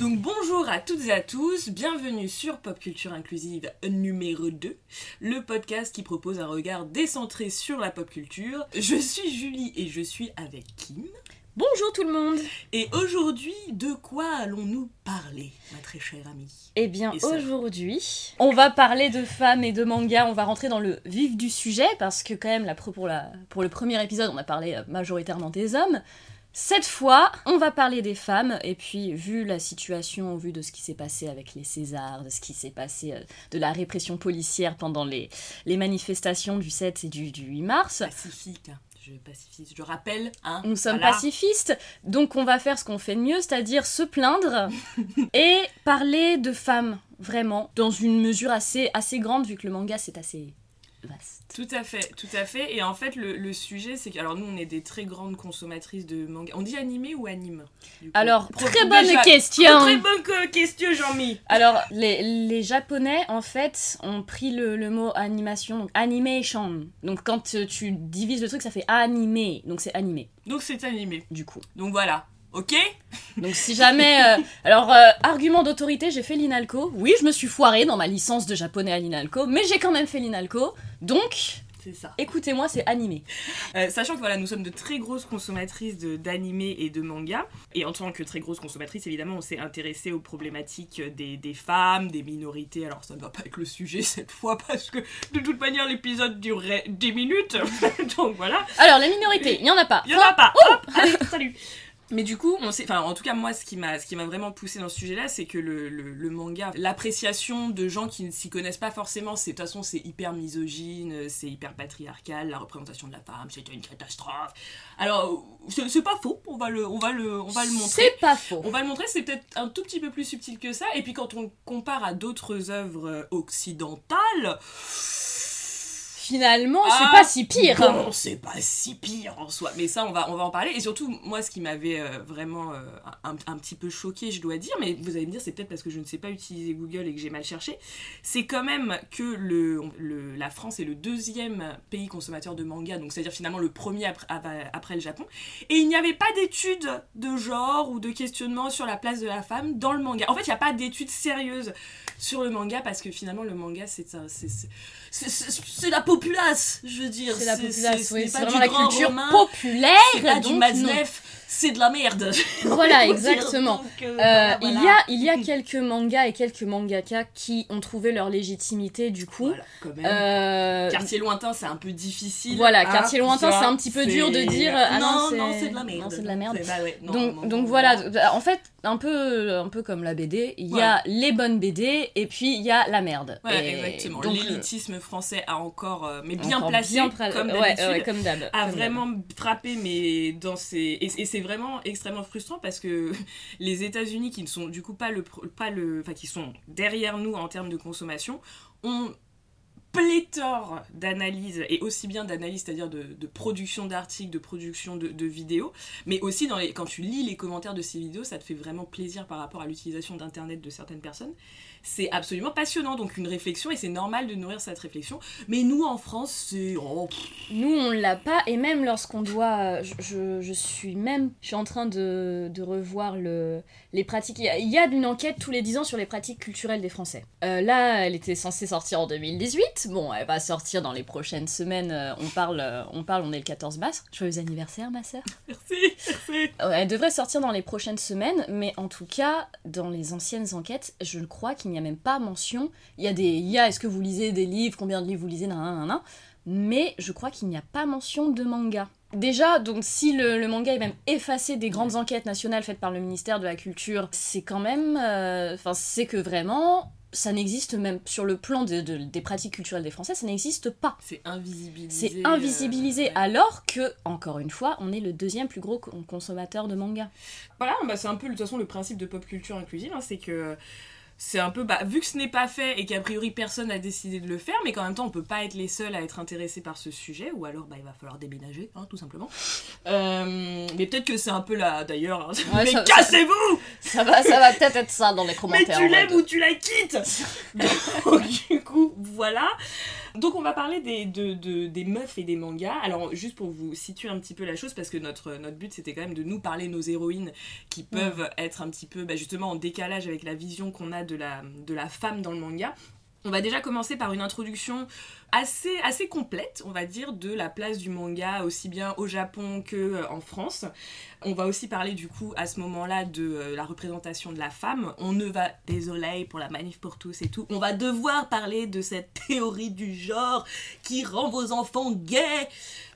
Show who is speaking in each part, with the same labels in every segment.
Speaker 1: Donc bonjour à toutes et à tous, bienvenue sur Pop Culture Inclusive numéro 2, le podcast qui propose un regard décentré sur la pop culture. Je suis Julie et je suis avec Kim.
Speaker 2: Bonjour tout le monde
Speaker 1: Et aujourd'hui, de quoi allons-nous parler, ma très chère amie
Speaker 2: Eh bien aujourd'hui, on va parler de femmes et de manga, on va rentrer dans le vif du sujet, parce que quand même, là, pour, la- pour le premier épisode, on a parlé euh, majoritairement des hommes. Cette fois, on va parler des femmes, et puis vu la situation, vu de ce qui s'est passé avec les Césars, de ce qui s'est passé euh, de la répression policière pendant les, les manifestations du 7 et du, du 8 mars,
Speaker 1: Pacifique, hein. je pacifiste, je rappelle, hein.
Speaker 2: Nous sommes
Speaker 1: voilà.
Speaker 2: pacifistes, donc on va faire ce qu'on fait de mieux, c'est-à-dire se plaindre et parler de femmes, vraiment, dans une mesure assez, assez grande, vu que le manga c'est assez vaste.
Speaker 1: Tout à fait, tout à fait. Et en fait, le, le sujet, c'est que alors nous, on est des très grandes consommatrices de manga. On dit animé ou anime
Speaker 2: Alors, très bonne
Speaker 1: déjà,
Speaker 2: question
Speaker 1: Très bonne que- question, Jean-Mi
Speaker 2: Alors, les, les japonais, en fait, ont pris le, le mot animation, donc animation. Donc quand euh, tu divises le truc, ça fait animé, donc c'est animé,
Speaker 1: Donc c'est animé.
Speaker 2: du coup.
Speaker 1: Donc voilà, ok
Speaker 2: Donc si jamais... euh, alors, euh, argument d'autorité, j'ai fait l'INALCO. Oui, je me suis foirée dans ma licence de japonais à l'INALCO, mais j'ai quand même fait l'INALCO. Donc,
Speaker 1: C'est ça.
Speaker 2: écoutez-moi, c'est animé.
Speaker 1: Euh, sachant que voilà, nous sommes de très grosses consommatrices d'animés et de mangas. Et en tant que très grosses consommatrices, évidemment, on s'est intéressé aux problématiques des, des femmes, des minorités. Alors ça ne va pas être le sujet cette fois parce que de toute manière l'épisode durerait 10 minutes. Donc voilà.
Speaker 2: Alors, les minorités, il n'y en a pas.
Speaker 1: Il y en a pas. Hop, allez, salut. Mais du coup, on sait, enfin, en tout cas, moi, ce qui m'a, ce qui m'a vraiment poussé dans ce sujet-là, c'est que le, le, le manga, l'appréciation de gens qui ne s'y connaissent pas forcément, c'est de toute façon, c'est hyper misogyne, c'est hyper patriarcal, la représentation de la femme, c'était une catastrophe. Alors, c'est, c'est pas faux, on va le, on va le, on va le montrer.
Speaker 2: C'est pas faux.
Speaker 1: On va le montrer, c'est peut-être un tout petit peu plus subtil que ça. Et puis quand on compare à d'autres œuvres occidentales,
Speaker 2: Finalement,
Speaker 1: Ah,
Speaker 2: c'est pas si pire.
Speaker 1: Bon, c'est pas si pire en soi. Mais ça, on va, on va en parler. Et surtout, moi, ce qui m'avait euh, vraiment euh, un, un petit peu choqué, je dois dire, mais vous allez me dire, c'est peut-être parce que je ne sais pas utiliser Google et que j'ai mal cherché, c'est quand même que le, le- la France est le deuxième pays consommateur de manga, donc c'est-à-dire finalement le premier après, le Japon. Et il n'y avait pas d'études de genre ou de questionnement sur la place de la femme dans le manga. En fait, il n'y a pas d'études sérieuses sur le manga parce que finalement, le manga, c'est un- c'est la populace, je veux dire.
Speaker 2: C'est la
Speaker 1: ce
Speaker 2: populace, oui.
Speaker 1: pas
Speaker 2: C'est
Speaker 1: du
Speaker 2: vraiment la
Speaker 1: grand
Speaker 2: culture
Speaker 1: romain,
Speaker 2: populaire.
Speaker 1: c'est pas du
Speaker 2: donc non.
Speaker 1: Maznev, c'est de la merde.
Speaker 2: Voilà, exactement.
Speaker 1: donc, euh,
Speaker 2: Euh,
Speaker 1: voilà,
Speaker 2: Il, y a, il y a quelques mangas et quelques mangaka qui ont trouvé leur légitimité du coup.
Speaker 1: Voilà, quand même.
Speaker 2: Euh,
Speaker 1: Quartier lointain, c'est un peu difficile.
Speaker 2: Voilà,
Speaker 1: hein,
Speaker 2: quartier lointain, c'est un petit peu dur de dire, ah non,
Speaker 1: non,
Speaker 2: c'est-
Speaker 1: non, c'est de la merde.
Speaker 2: non, c'est de la merde.
Speaker 1: C'est- bah ouais, non,
Speaker 2: donc,
Speaker 1: non,
Speaker 2: donc
Speaker 1: non,
Speaker 2: voilà,
Speaker 1: non.
Speaker 2: en fait, un peu, un peu comme la BD, il y a les bonnes BD et puis il y a la merde.
Speaker 1: Ouais,
Speaker 2: Et
Speaker 1: exactement. L'élitisme français a encore, euh, mais bien
Speaker 2: encore
Speaker 1: placé,
Speaker 2: bien pra-
Speaker 1: comme
Speaker 2: d'hab.
Speaker 1: a vraiment frappé, mais dans ses. Et, et c'est vraiment extrêmement frustrant parce que les États-Unis, qui ne sont du coup pas le. Pas le enfin, qui sont derrière nous en termes de consommation, ont pléthore d'analyses, et aussi bien d'analyses, c'est-à-dire de, production d'articles, de production de, vidéos, mais aussi quand tu lis les commentaires de ces vidéos, ça te fait vraiment plaisir par rapport à l'utilisation d'Internet de certaines personnes. C'est absolument passionnant, donc une réflexion, et c'est normal de nourrir cette réflexion. Mais nous, en France, c'est... oh,
Speaker 2: Nous, on l'a pas, et même lorsqu'on doit. Je suis même. Je suis en train de, de revoir le, les pratiques. Il y, a, une enquête tous les 10 ans sur les pratiques culturelles des Français. Euh, là, elle était censée sortir en 2018. Bon, elle va sortir dans les prochaines semaines. Euh, On parle, euh, on parle, on est le 14 mars. Joyeux anniversaire, ma sœur.
Speaker 1: merci, merci.
Speaker 2: Elle devrait sortir dans les prochaines semaines, mais en tout cas, dans les anciennes enquêtes, je crois qu'il n'y a même pas mention. Il y a des. Il y a, est-ce que vous lisez des livres Combien de livres vous lisez nan, nan, nan. Mais je crois qu'il n'y a pas mention de manga. Déjà, donc si le, le manga est même effacé des grandes enquêtes nationales faites par le ministère de la Culture, c'est quand même. euh, Enfin, c'est que vraiment. Ça n'existe même sur le plan de- de- des pratiques culturelles des Français, ça n'existe pas.
Speaker 1: C'est invisibilisé.
Speaker 2: C'est invisibilisé,
Speaker 1: euh, ouais.
Speaker 2: alors que, encore une fois, on est le deuxième plus gros con- consommateur de manga.
Speaker 1: Voilà, bah, c'est un peu de toute façon le principe de pop culture inclusive, hein, c'est que c'est un peu, bah, vu que ce n'est pas fait et qu'a priori personne n'a décidé de le faire, mais qu'en même temps on peut pas être les seuls à être intéressés par ce sujet, ou alors bah, il va falloir déménager, hein, tout simplement. Euh, mais peut-être que c'est un peu là, d'ailleurs, hein.
Speaker 2: Ouais,
Speaker 1: mais cassez-vous
Speaker 2: Ça va, ça va peut-être être ça dans les commentaires.
Speaker 1: Mais tu l'aimes ou tu la quittes Donc du coup, voilà. Donc on va parler des, de, des meufs et des mangas. Alors juste pour vous situer un petit peu la chose, parce que notre, notre but c'était quand même de nous parler nos héroïnes qui peuvent être un petit peu bah, justement en décalage avec la vision qu'on a de la, de la femme dans le manga. On va déjà commencer par une introduction assez, assez complète, on va dire, de la place du manga, aussi bien au Japon que euh, en France. On va aussi parler du coup à ce moment-là de euh, la représentation de la femme. On ne va, désolé pour la manif pour tous et tout, on va devoir parler de cette théorie du genre qui rend vos enfants gays.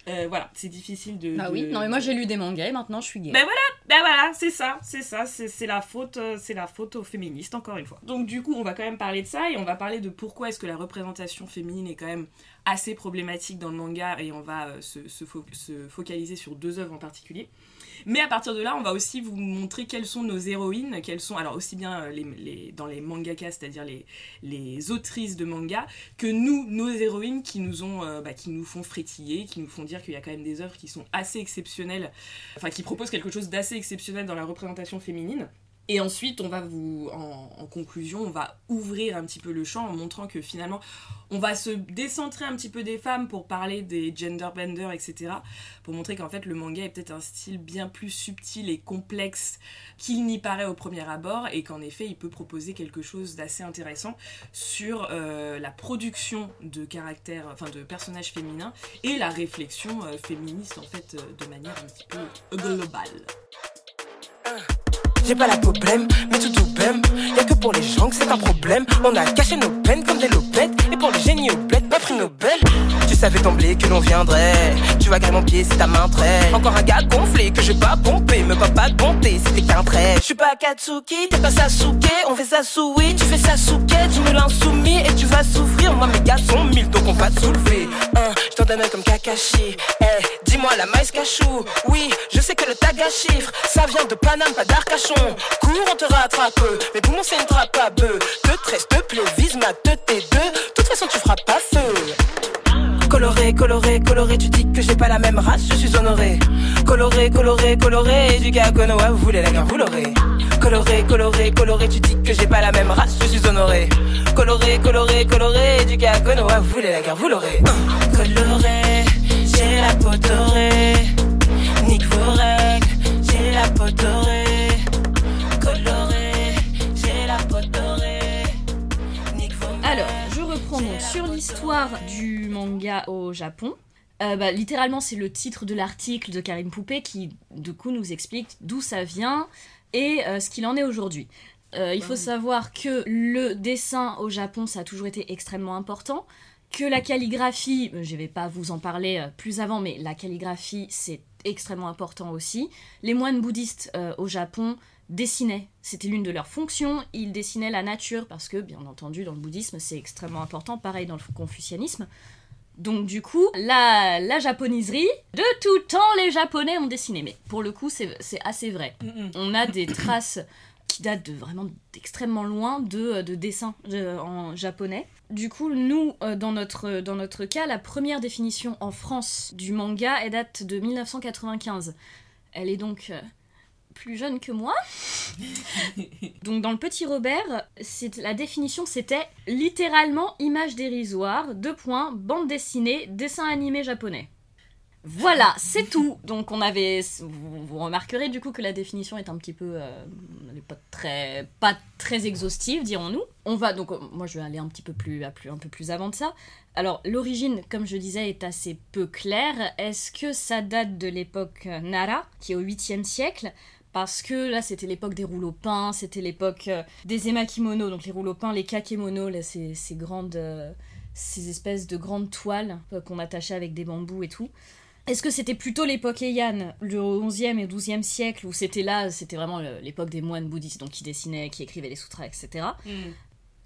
Speaker 1: Euh, voilà, c'est difficile de.
Speaker 2: Bah oui, non mais moi j'ai lu des mangas et maintenant je suis gay.
Speaker 1: ben voilà, ben voilà, c'est ça, c'est ça, c'est la faute, c'est la faute aux féministes encore une fois. Donc du coup, on va quand même parler de ça et on va parler de pourquoi est-ce que la représentation féminine est quand même assez problématique dans le manga et on va euh, se, se fo- se focaliser sur deux œuvres en particulier. Mais à partir de là, on va aussi vous montrer quelles sont nos héroïnes, quelles sont alors aussi bien euh, dans les mangakas, c'est-à-dire les, autrices de manga, que nous, nos héroïnes qui nous euh, bah, qui nous font frétiller, qui nous font dire qu'il y a quand même des œuvres qui sont assez exceptionnelles, enfin qui proposent quelque chose d'assez exceptionnel dans la représentation féminine. Et ensuite, on va vous, en, conclusion, on va ouvrir un petit peu le champ en montrant que finalement, on va se décentrer un petit peu des femmes pour parler des gender benders, etc. Pour montrer qu'en fait, le manga est peut-être un style bien plus subtil et complexe qu'il n'y paraît au premier abord et qu'en effet, il peut proposer quelque chose d'assez intéressant sur euh, la production de caractères, enfin de personnages féminins et la réflexion euh, féministe en fait euh, de manière un petit peu globale.
Speaker 3: J'ai pas la problème, mais tout tout bème. Y'a que pour les gens que c'est un problème. On a caché nos peines comme des lopettes. Et pour les génies au bled, pas prix Nobel. Tu savais d'emblée que l'on viendrait. Tu vas mon pied si ta main traîne. Encore un gars gonflé que je pas pomper. Me pas pas bonté, c'était qu'un trait. Je suis pas Katsuki, t'es pas Sasuke. On fait oui, tu fais quai. Tu me l'insoumis et tu vas souffrir. Moi mes gars sont mille, donc on va te soulever. Hein, je t'en donne comme Kakashi. Eh, dis-moi la maïs cachou. Oui, je sais que le tag à chiffres, ça vient de Paname, pas d'Arcachon. Cours, on te rattrape. Mais pour moi, c'est une trappe à bœuf. Te tresse, te vise ma te tes deux. De toute façon, tu feras pas feu. Coloré, coloré, coloré, tu dis que j'ai pas la même race, je suis honoré. Coloré, coloré, coloré, du gars Konoha, vous voulez la guerre, vous l'aurez. Coloré, coloré, coloré, tu dis que j'ai pas la même race, je suis honoré. Coloré, coloré, coloré, du gars Konoha, vous voulez la guerre, vous l'aurez. Coloré, j'ai la peau dorée. Nique vos règles, j'ai la peau dorée.
Speaker 2: Donc sur l'histoire du manga au Japon. Euh, bah, littéralement, c'est le titre de l'article de Karine Poupée qui, du coup, nous explique d'où ça vient et euh, ce qu'il en est aujourd'hui. Euh, il faut savoir que le dessin au Japon, ça a toujours été extrêmement important. Que la calligraphie, je vais pas vous en parler plus avant, mais la calligraphie, c'est extrêmement important aussi. Les moines bouddhistes au Japon dessinaient, c'était l'une de leurs fonctions. Ils dessinaient la nature parce que, bien entendu, dans le bouddhisme, c'est extrêmement important, pareil dans le confucianisme. Donc du coup, la, la japoniserie, de tout temps, les Japonais ont dessiné. Mais pour le coup, c'est assez vrai. On a des traces qui datent de vraiment d'extrêmement loin de, de dessins en japonais. Du coup, nous, euh, dans notre, dans notre cas, la première définition en France du manga, elle date de 1995. Elle est donc euh, plus jeune que moi. donc dans le Petit Robert, la définition c'était littéralement image dérisoire, deux points, bande dessinée, dessin animé japonais. Voilà, c'est tout. Donc on avait, vous, vous remarquerez du coup que la définition est un petit peu, euh, elle est pas très, pas très exhaustive, dirons-nous. On va donc, euh, moi je vais aller un petit peu plus, à plus, un peu plus avant de ça. Alors l'origine, comme je disais, est assez peu claire. Est-ce que ça date de l'époque Nara, qui est au 8e siècle? Parce que là, c'était l'époque des rouleaux peints, c'était l'époque euh, des emakimonos, donc les rouleaux peints, les kakemonos, là, ces, ces grandes, euh, ces espèces de grandes toiles euh, qu'on attachait avec des bambous et tout. Est-ce que c'était plutôt l'époque Heian, le 11e et 12e siècle, où c'était là, c'était vraiment l'époque des moines bouddhistes, donc qui dessinaient, qui écrivaient les sutras, etc.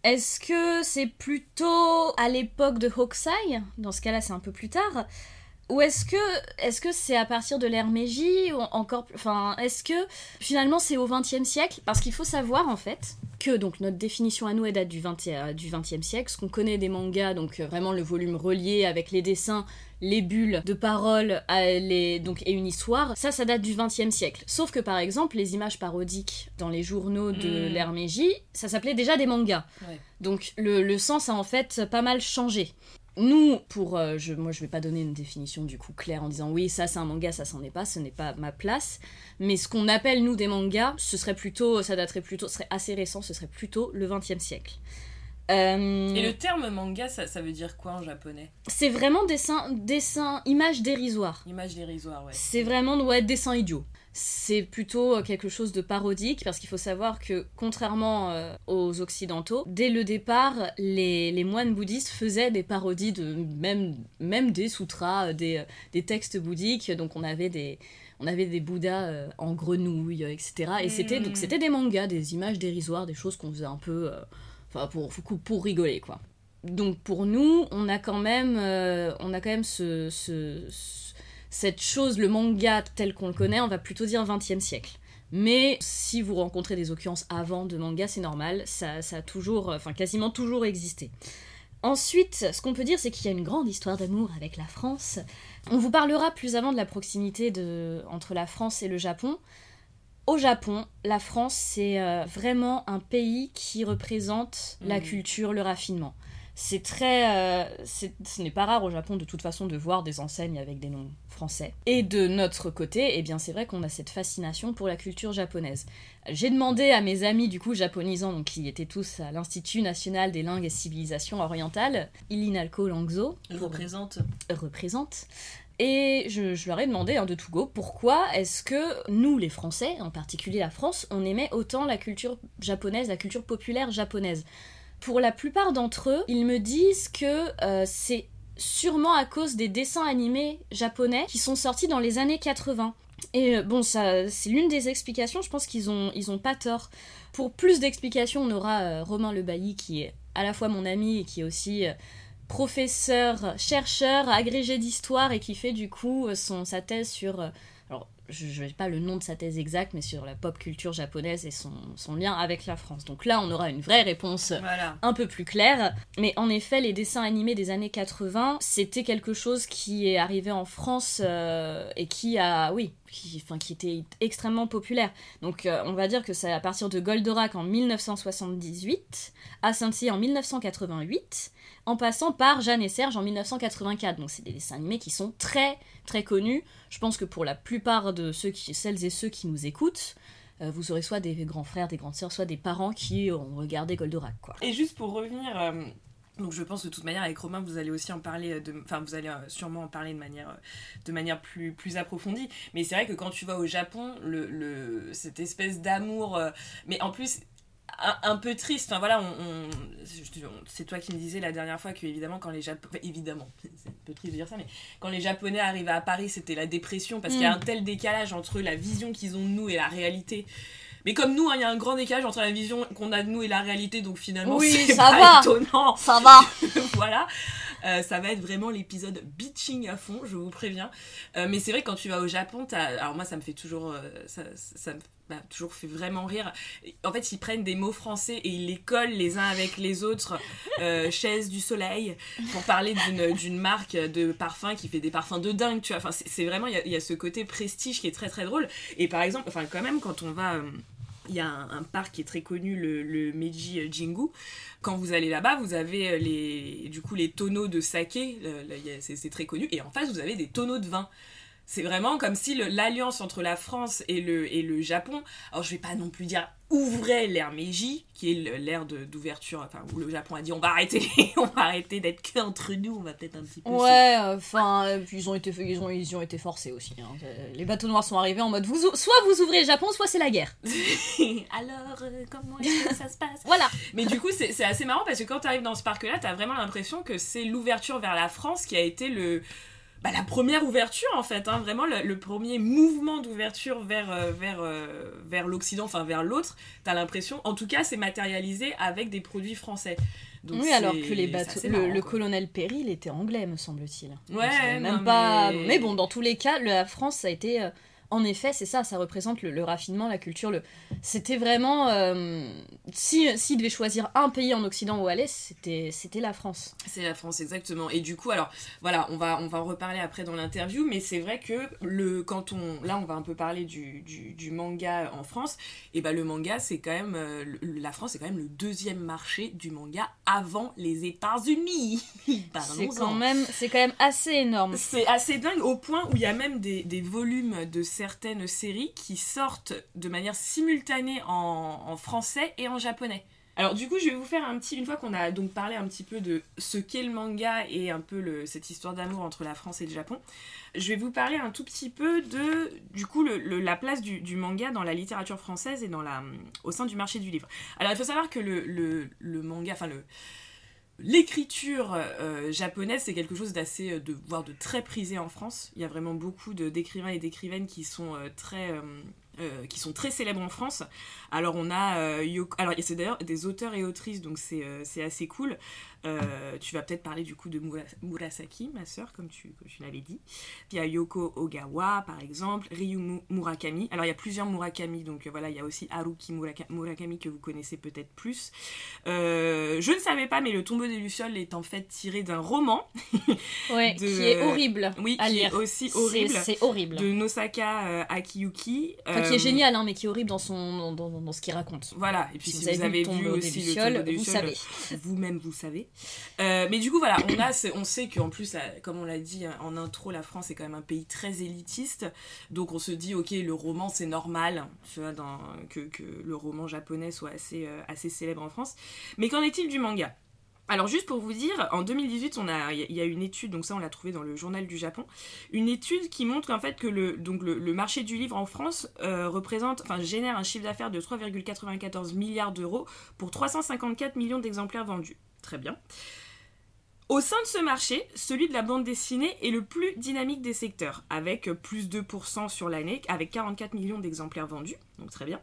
Speaker 2: Est-ce que c'est plutôt à l'époque de Hokusai? Dans ce cas-là, c'est un peu plus tard. Ou est-ce que est-ce que c'est à partir de l'ère Meiji ou encore enfin est-ce que finalement c'est au XXe siècle? Parce qu'il faut savoir en fait que donc notre définition à nous elle date du XXe du 20e siècle ce qu'on connaît des mangas donc euh, vraiment le volume relié avec les dessins les bulles de paroles les, donc, et une histoire, ça, ça date du XXe siècle. Sauf que par exemple, les images parodiques dans les journaux de
Speaker 1: Mm.
Speaker 2: l'ère Meiji, ça s'appelait déjà des mangas.
Speaker 1: Ouais.
Speaker 2: Donc le, le sens a en fait pas mal changé. Nous, pour, euh, je, moi je vais pas donner une définition du coup claire en disant oui ça c'est un manga, ça c'en est pas, ce n'est pas ma place. Mais ce qu'on appelle nous des mangas, ce serait plutôt, ça daterait plutôt, ce serait assez récent, ce serait plutôt le 20e siècle. Euh,
Speaker 1: Et le terme manga, ça, ça veut dire quoi en japonais?
Speaker 2: C'est vraiment dessin, dessin, image dérisoire.
Speaker 1: Image dérisoire, ouais.
Speaker 2: C'est vraiment ouais, dessin idiot. C'est plutôt euh, quelque chose de parodique parce qu'il faut savoir que contrairement euh, aux occidentaux, dès le départ, les, les moines bouddhistes faisaient des parodies de même, même des sutras, euh, des, des textes bouddhiques. Donc on avait des on avait des bouddhas euh, en grenouille, etc. Et c'était
Speaker 1: Mm.
Speaker 2: donc c'était des mangas, des images dérisoires, des choses qu'on faisait un peu, euh, enfin pour pour rigoler quoi. Donc pour nous, on a quand même, on a quand même ce, ce- ce- cette chose, le manga tel qu'on le connaît, on va plutôt dire 20e siècle. Mais si vous rencontrez des occurrences avant de manga, c'est normal, ça, ça a toujours, enfin quasiment toujours existé. Ensuite, ce qu'on peut dire, c'est qu'il y a une grande histoire d'amour avec la France. On vous parlera plus avant de la proximité de, entre la France et le Japon. Au Japon, la France, c'est euh, vraiment un pays qui représente la
Speaker 1: Mhm.
Speaker 2: culture, le raffinement. C'est très. euh, ce n'est pas rare au Japon de toute façon de voir des enseignes avec des noms français. Et de notre côté, eh bien c'est vrai qu'on a cette fascination pour la culture japonaise. J'ai demandé à mes amis du coup japonisants, donc qui étaient tous à l'Institut national des langues et civilisations orientales, Ilinalco Langzo,
Speaker 1: représente.
Speaker 2: représente. Et je, je leur ai demandé hein, de tout go pourquoi est-ce que nous, les Français, en particulier la France, on aimait autant la culture japonaise, la culture populaire japonaise? Pour la plupart d'entre eux, ils me disent que euh, c'est sûrement à cause des dessins animés japonais qui sont sortis dans les années 80. Et euh, bon, ça, c'est l'une des explications. Je pense qu'ils ont, ont pas tort. Pour plus d'explications, on aura euh, Romain Le Bailly, qui est à la fois mon ami et qui est aussi euh, professeur, chercheur, agrégé d'histoire et qui fait du coup sa thèse sur. Je n'ai pas le nom de sa thèse exacte, mais sur la pop culture japonaise et son, son lien avec la France. Donc là, on aura une vraie réponse
Speaker 1: Voilà.
Speaker 2: un peu plus clair. Mais en effet, les dessins animés des années 80, c'était quelque chose qui est arrivé en France euh, et qui a, oui, qui, enfin, qui était extrêmement populaire. Donc euh, on va dire que c'est à partir de Goldorak en 1978, à Saint-Cyr en 1988, en passant par Jeanne et Serge en 1984. Donc c'est des dessins animés qui sont très très connus. Je pense que pour la plupart de ceux qui, celles et ceux qui nous écoutent, euh, vous aurez soit des grands frères, des grandes sœurs, soit des parents qui ont regardé Goldorak, quoi.
Speaker 1: Et juste pour revenir, euh, donc je pense de toute manière avec Romain vous allez aussi en parler, euh, de, enfin vous allez euh, sûrement en parler de manière, euh, de manière plus, plus approfondie. Mais c'est vrai que quand tu vas au Japon, le, le, cette espèce d'amour, mais en plus un, un peu triste. Enfin voilà, on, on- je- on- c'est toi qui me disais la dernière fois que évidemment quand les Japonais, évidemment, c'est un peu triste de dire ça, mais quand les Japonais arrivaient à Paris, c'était la dépression parce qu'il y a
Speaker 2: Mm.
Speaker 1: un tel décalage entre la vision qu'ils ont de nous et la réalité. Mais comme nous, hein, il y a un grand décalage entre la vision qu'on a de nous et la réalité, donc finalement,
Speaker 2: Oui,
Speaker 1: c'est
Speaker 2: ça
Speaker 1: pas
Speaker 2: va.
Speaker 1: étonnant.
Speaker 2: Ça va
Speaker 1: voilà, Euh, ça va être vraiment l'épisode bitching à fond, je vous préviens. Euh, mais c'est vrai que quand tu vas au Japon, alors moi ça me fait toujours, euh, ça, ça me m'a toujours fait vraiment rire. En fait, ils prennent des mots français et ils les collent les uns avec les autres. Euh, chaise du soleil pour parler d'une marque de parfum qui fait des parfums de dingue, tu vois. Enfin, c'est vraiment il y a- il y, a ce côté prestige qui est très très drôle. Et par exemple, enfin quand même quand on va euh, il y a un, parc qui est très connu, le, le Meiji Jingu. Quand vous allez là-bas, vous avez euh, les, du coup les tonneaux de saké, c'est très connu, et en face vous avez des tonneaux de vin. C'est vraiment comme si l'alliance entre la France et le, et le Japon, alors je vais pas non plus dire ouvrait l'ère Meiji, qui est l'ère de- d'ouverture, enfin où le Japon a dit on va arrêter, on va arrêter d'être qu'entre nous, on va peut-être un petit peu.
Speaker 2: Ouais, enfin, euh, puis ils ont été, ils ont, ils y ont été forcés aussi. hein. Euh, Les bateaux noirs sont arrivés en mode vous, ou- soit vous ouvrez le Japon, soit c'est la guerre.
Speaker 1: Alors euh, comment est-ce que ça se passe?
Speaker 2: Voilà.
Speaker 1: Mais du coup, c'est c'est assez marrant parce que quand tu arrives dans ce parc-là, tu as vraiment l'impression que c'est l'ouverture vers la France qui a été le, bah, la première ouverture en fait, hein, vraiment le, premier mouvement d'ouverture vers, euh, vers, euh, vers l'Occident, enfin vers l'autre, t'as l'impression, en tout cas c'est matérialisé avec des produits français.
Speaker 2: oui, alors que les bateaux, le, colonel Perry, il était anglais, me semble-t-il.
Speaker 1: Ouais,
Speaker 2: même pas. Mais... bon, dans tous les cas, la France, ça a été euh, en effet, c'est ça, ça représente le, raffinement, la culture. Le... C'était vraiment. Euh, S'il si, devait choisir un pays en Occident où aller, c'était la France.
Speaker 1: C'est la France, exactement. Et du coup, alors, voilà, on va, on va en reparler après dans l'interview, mais c'est vrai que le, quand on. Là, on va un peu parler du, du, manga en France. Et bah, le manga, c'est quand même. Euh, la France, c'est quand même le deuxième marché du manga avant les États-Unis.
Speaker 2: c'est quand, même, quand même assez énorme.
Speaker 1: C'est assez dingue au point où il y a même des, des volumes de certaines séries qui sortent de manière simultanée en, français et en japonais. Alors du coup, je vais vous faire un petit, une fois qu'on a donc parlé un petit peu de ce qu'est le manga et un peu le, cette histoire d'amour entre la France et le Japon, je vais vous parler un tout petit peu de, du coup, la place du, manga dans la littérature française et dans la, au sein du marché du livre. Alors il faut savoir que le, le manga, enfin le L'écriture euh, japonaise, c'est quelque chose d'assez, euh, de, voire de très prisé en France. Il y a vraiment beaucoup d'écrivains et d'écrivaines qui sont euh, très qui sont très célèbres en France. Alors on a Yoko, alors c'est d'ailleurs des auteurs et autrices, donc c'est assez cool. Tu vas peut-être parler du coup de Murasaki, ma sœur, comme tu, tu l'avais dit. Puis il y a Yoko Ogawa, par exemple, Ryu Murakami. Alors il y a plusieurs Murakami, donc voilà, il y a aussi Haruki Murakami que vous connaissez peut-être plus. je ne savais pas, mais Le tombeau des Lucioles est en fait tiré d'un roman.
Speaker 2: ouais, qui est horrible.
Speaker 1: Oui,
Speaker 2: à
Speaker 1: qui
Speaker 2: lire.
Speaker 1: est aussi horrible.
Speaker 2: C'est horrible.
Speaker 1: De Nosaka Akiyuki
Speaker 2: qui est euh, génial, hein, mais qui est horrible dans, son, dans, dans, ce qu'il raconte.
Speaker 1: Voilà, et puis si, vous, avez, vu, aussi le des vous savez. Vous-même, vous savez. Euh, mais du coup, voilà, on, a, on sait qu'en plus, comme on l'a dit en intro, la France est quand même un pays très élitiste. Donc on se dit, ok, le roman, c'est normal tu vois, que, le roman japonais soit assez, euh, assez célèbre en France. Mais qu'en est-il du manga? Alors juste pour vous dire, en 2018, on a, il y a une étude, donc ça on l'a trouvé dans le journal du Japon, une étude qui montre en fait que le, marché du livre en France euh, représente, enfin génère un chiffre d'affaires de 3,94 milliards d'euros pour 354 millions d'exemplaires vendus. Très bien. Au sein de ce marché, celui de la bande dessinée est le plus dynamique des secteurs, avec plus de 2% sur l'année, avec 44 millions d'exemplaires vendus, donc très bien.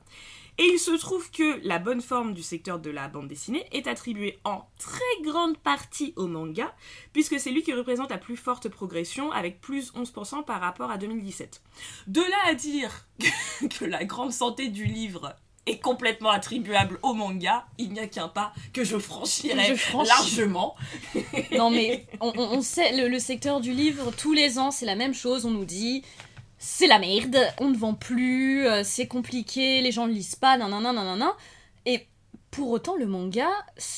Speaker 1: Et il se trouve que la bonne forme du secteur de la bande dessinée est attribuée en très grande partie au manga, puisque c'est lui qui représente la plus forte progression, avec plus 11% par rapport à 2017. De là à dire que la grande santé du livre est complètement attribuable au manga, il n'y a qu'un pas que je franchirais largement.
Speaker 2: non mais on, sait, le, secteur du livre, tous les ans c'est la même chose, on nous dit c'est la merde, on ne vend plus, euh, c'est compliqué, les gens ne lisent pas, nanana, nanana. Et pour autant, le manga,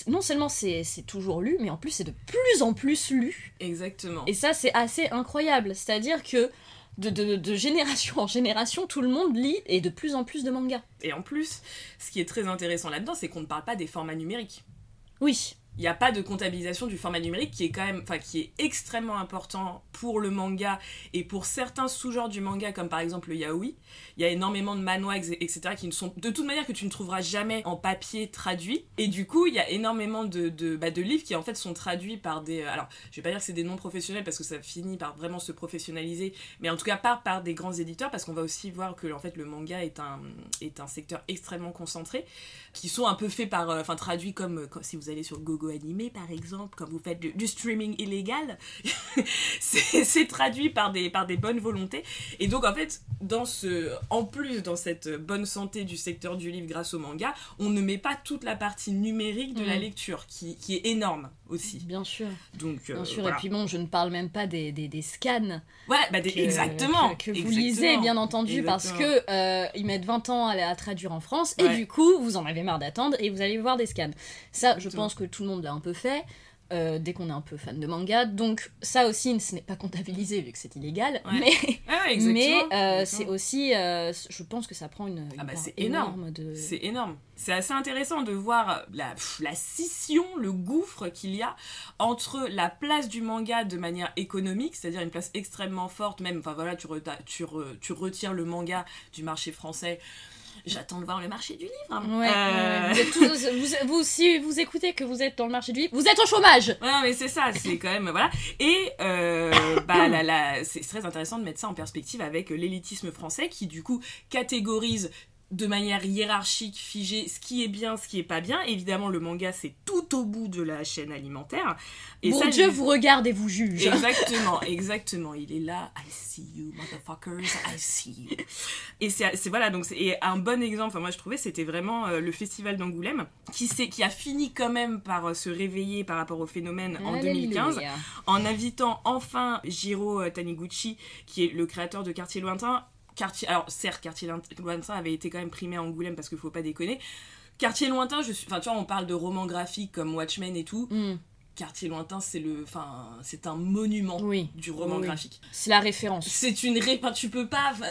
Speaker 2: non seulement c'est toujours lu, mais en plus c'est de plus en plus lu.
Speaker 1: Exactement.
Speaker 2: Et ça, c'est assez incroyable. C'est-à-dire que de, de, génération en génération, tout le monde lit et de plus en plus de mangas.
Speaker 1: Et en plus, ce qui est très intéressant là-dedans, c'est qu'on ne parle pas des formats numériques.
Speaker 2: Oui
Speaker 1: il n'y a pas de comptabilisation du format numérique qui est quand même, extrêmement important pour le manga et pour certains sous-genres du manga comme par exemple le yaoi. Il y a énormément de manhwa etc qui ne sont de toute manière que tu ne trouveras jamais en papier traduit. Et du coup il y a énormément de de, bah, de livres qui en fait sont traduits par des, euh, alors je vais pas dire que c'est des non professionnels parce que ça finit par vraiment se professionnaliser, mais en tout cas par par des grands éditeurs parce qu'on va aussi voir que le manga est un est un secteur extrêmement concentré qui sont un peu faits par, euh, enfin traduits comme, comme si vous allez sur Gogo animé par exemple, quand vous faites du, streaming illégal, c'est traduit par des, par des bonnes volontés. Et donc en fait, dans ce, en plus dans cette bonne santé du secteur du livre grâce au manga, on ne met pas toute la partie numérique de la mm. lecture, qui, qui, est énorme aussi.
Speaker 2: Bien sûr.
Speaker 1: Donc,
Speaker 2: Bien euh, sûr, et puis bon, je ne parle même pas des, des, des scans.
Speaker 1: Ouais, bah exactement.
Speaker 2: Que, vous lisez, bien entendu, parce que euh, ils mettent 20 ans à, à traduire en France, et du coup, vous en avez marre d'attendre, et vous allez voir des scans. Ça, je pense que tout le monde l'a un peu fait. Euh, dès qu'on est un peu fan de manga. Donc ça aussi, ce n'est pas comptabilisé vu que c'est illégal. Mais, mais euh, c'est aussi, euh, je pense que ça prend une,
Speaker 1: ah bah c'est énorme. De... C'est énorme. C'est assez intéressant de voir la, la scission, le gouffre qu'il y a entre la place du manga de manière économique, c'est-à-dire une place extrêmement forte, même, enfin voilà, tu, tu, tu retires le manga du marché français j'attends de voir le marché du livre.
Speaker 2: Ouais,
Speaker 1: Euh.
Speaker 2: Vous, êtes tous- vous, vous- si vous écoutez que vous êtes dans le marché du livre, vous êtes au chômage
Speaker 1: Ouais, non, mais c'est ça, c'est quand même voilà. Et euh, bah c'est c'est très intéressant de mettre ça en perspective avec l'élitisme français qui du coup catégorise de manière hiérarchique, figée, ce qui est bien, ce qui est pas bien. Évidemment, le manga c'est tout au bout de la chaîne alimentaire. Et
Speaker 2: Mon
Speaker 1: ça,
Speaker 2: Dieu vous regarde et vous juge.
Speaker 1: Exactement, exactement. Il est là. I see you, motherfuckers. I see you. Et c'est voilà donc c'est et un bon exemple. Enfin moi je trouvais c'était vraiment euh, le festival d'Angoulême qui qui a fini quand même par euh, se réveiller par rapport au phénomène en 2015
Speaker 2: Alléluia.
Speaker 1: en invitant enfin Jiro Taniguchi qui est le créateur de Quartier Lointain. Quartier, alors certes, Quartier Lointain avait été quand même primé à Angoulême parce qu'il faut pas déconner. Quartier Lointain, je suis, enfin tu vois, on parle de romans graphiques comme Watchmen et tout.
Speaker 2: Hmm,
Speaker 1: Quartier Lointain, c'est le, enfin, c'est un monument
Speaker 2: Oui,
Speaker 1: du roman
Speaker 2: Oui.
Speaker 1: graphique.
Speaker 2: c'est la référence.
Speaker 1: C'est une ré... enfin, tu peux pas enfin,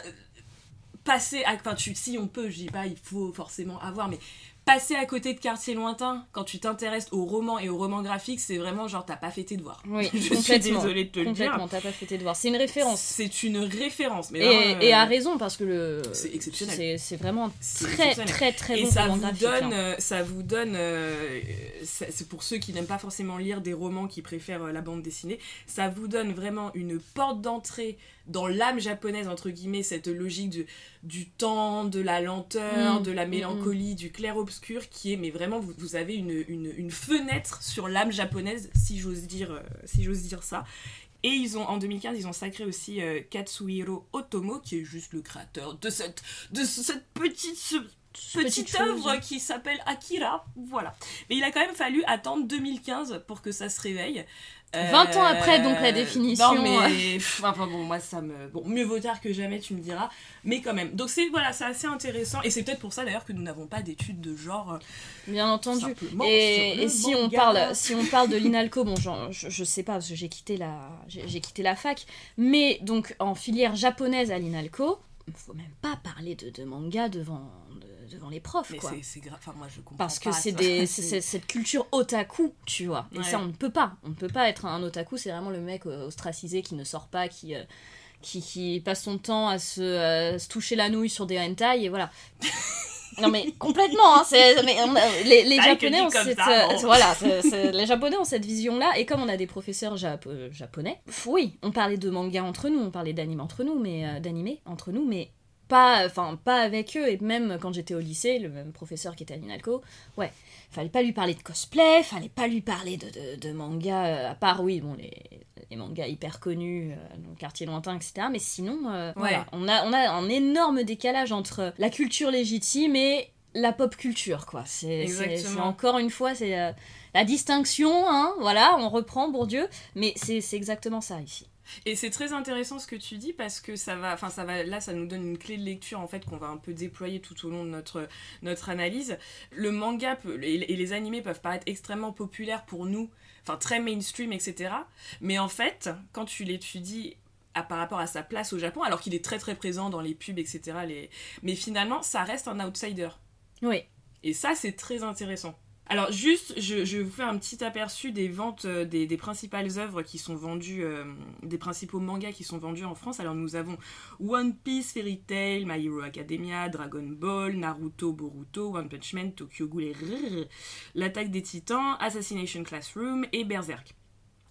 Speaker 1: passer à... enfin, tu... si on peut, je dis pas il faut forcément avoir, mais passer à côté de Quartier Lointain quand tu t'intéresses au roman et au roman graphique, c'est vraiment genre t'as pas fait tes devoirs.
Speaker 2: Oui,
Speaker 1: je suis désolée de te le dire.
Speaker 2: Complètement, t'as pas fait tes devoirs. C'est une référence.
Speaker 1: C'est une référence, mais
Speaker 2: Et,
Speaker 1: vraiment,
Speaker 2: et
Speaker 1: euh,
Speaker 2: à raison, parce que le.
Speaker 1: c'est exceptionnel.
Speaker 2: C'est vraiment très, très, très
Speaker 1: et
Speaker 2: bon
Speaker 1: ça
Speaker 2: roman
Speaker 1: vous
Speaker 2: graphique,
Speaker 1: donne,
Speaker 2: hein.
Speaker 1: euh, ça vous donne, euh, ça- c'est pour ceux qui n'aiment pas forcément lire des romans, qui préfèrent euh, la bande dessinée, ça vous donne vraiment une porte d'entrée dans l'âme japonaise entre guillemets, cette logique du, du temps, de la lenteur,
Speaker 2: Mm,
Speaker 1: de la
Speaker 2: mm,
Speaker 1: mélancolie, du clair obscur, qui est, mais vraiment vous, vous avez une, une, une fenêtre sur l'âme japonaise, si j'ose dire, euh, si j'ose dire ça. Et ils ont, en 2015, ils ont sacré aussi euh, Katsuhiro Otomo, qui est juste le créateur de cette, de cette petite, ce- petite,
Speaker 2: chose.
Speaker 1: œuvre qui s'appelle Akira. Voilà. Mais il a quand même fallu attendre 2015 pour que ça se réveille.
Speaker 2: 20 ans après, donc, la définition.
Speaker 1: Non, mais. pff, Enfin bon, moi ça me. Bon, mieux vaut tard que jamais, tu me diras. Mais quand même. Donc c'est voilà, c'est assez intéressant. Et c'est peut-être pour ça d'ailleurs que nous n'avons pas d'études de genre. euh,
Speaker 2: Bien entendu. Et, si on parle, si on parle de l'INALCO, bon, je, je sais pas parce que j'ai quitté la, j'ai quitté la fac, mais donc en filière japonaise à l'INALCO, faut même pas parler de, de manga devant, de- devant les profs,
Speaker 1: Mais
Speaker 2: quoi.
Speaker 1: c'est c'est grave. Enfin, moi je comprends.
Speaker 2: Parce que c'est cette culture otaku, tu vois. Et
Speaker 1: Ouais.
Speaker 2: ça, on ne peut pas. On ne peut pas être un otaku. C'est vraiment le mec euh, ostracisé qui ne sort pas, qui, euh, qui, qui passe son temps à se, euh, se toucher la nouille sur des hentai et voilà. Non mais complètement, hein, c'est- mais on a- les, japonais ont cette,
Speaker 1: ça,
Speaker 2: euh,
Speaker 1: bon.
Speaker 2: voilà, les japonais ont cette vision-là et comme on a des professeurs jap- euh, japonais, oui, on parlait de manga entre nous, on parlait d'anime entre nous, mais euh, d'animé entre nous, mais pas, enfin pas avec eux et même quand j'étais au lycée, le même professeur qui était à l'INALCO, ouais, fallait pas lui parler de cosplay, fallait pas lui parler de, de, de manga, euh, à part oui, bon les, les mangas hyper connus, euh, dans le quartier lointain, etc. Mais sinon, euh, voilà, on a, on a un énorme décalage entre la culture légitime et la pop culture, quoi. C'est encore une fois, c'est euh, la distinction, hein, voilà, on reprend Bourdieu, mais c'est c'est exactement ça ici.
Speaker 1: Et c'est très intéressant ce que tu dis parce que ça va, enfin ça va, là ça nous donne une clé de lecture en fait qu'on va un peu déployer tout au long de notre notre analyse. Le manga peut, et, et les animés peuvent paraître extrêmement populaires pour nous, enfin très mainstream etc. Mais en fait, quand tu l'étudies à, par rapport à sa place au Japon, alors qu'il est très très présent dans les pubs etc. Les... Mais finalement, ça reste un outsider.
Speaker 2: Oui.
Speaker 1: Et ça, c'est très intéressant. Alors juste, je, je vous fais un petit aperçu des ventes euh, des, principales œuvres qui sont vendues, euh, des principaux mangas qui sont vendus en France. Alors nous avons One Piece, Fairy Tail, My Hero Academia, Dragon Ball, Naruto, Boruto, One Punch Man, Tokyo Ghoul et L'attaque des titans, Assassination Classroom et Berserk.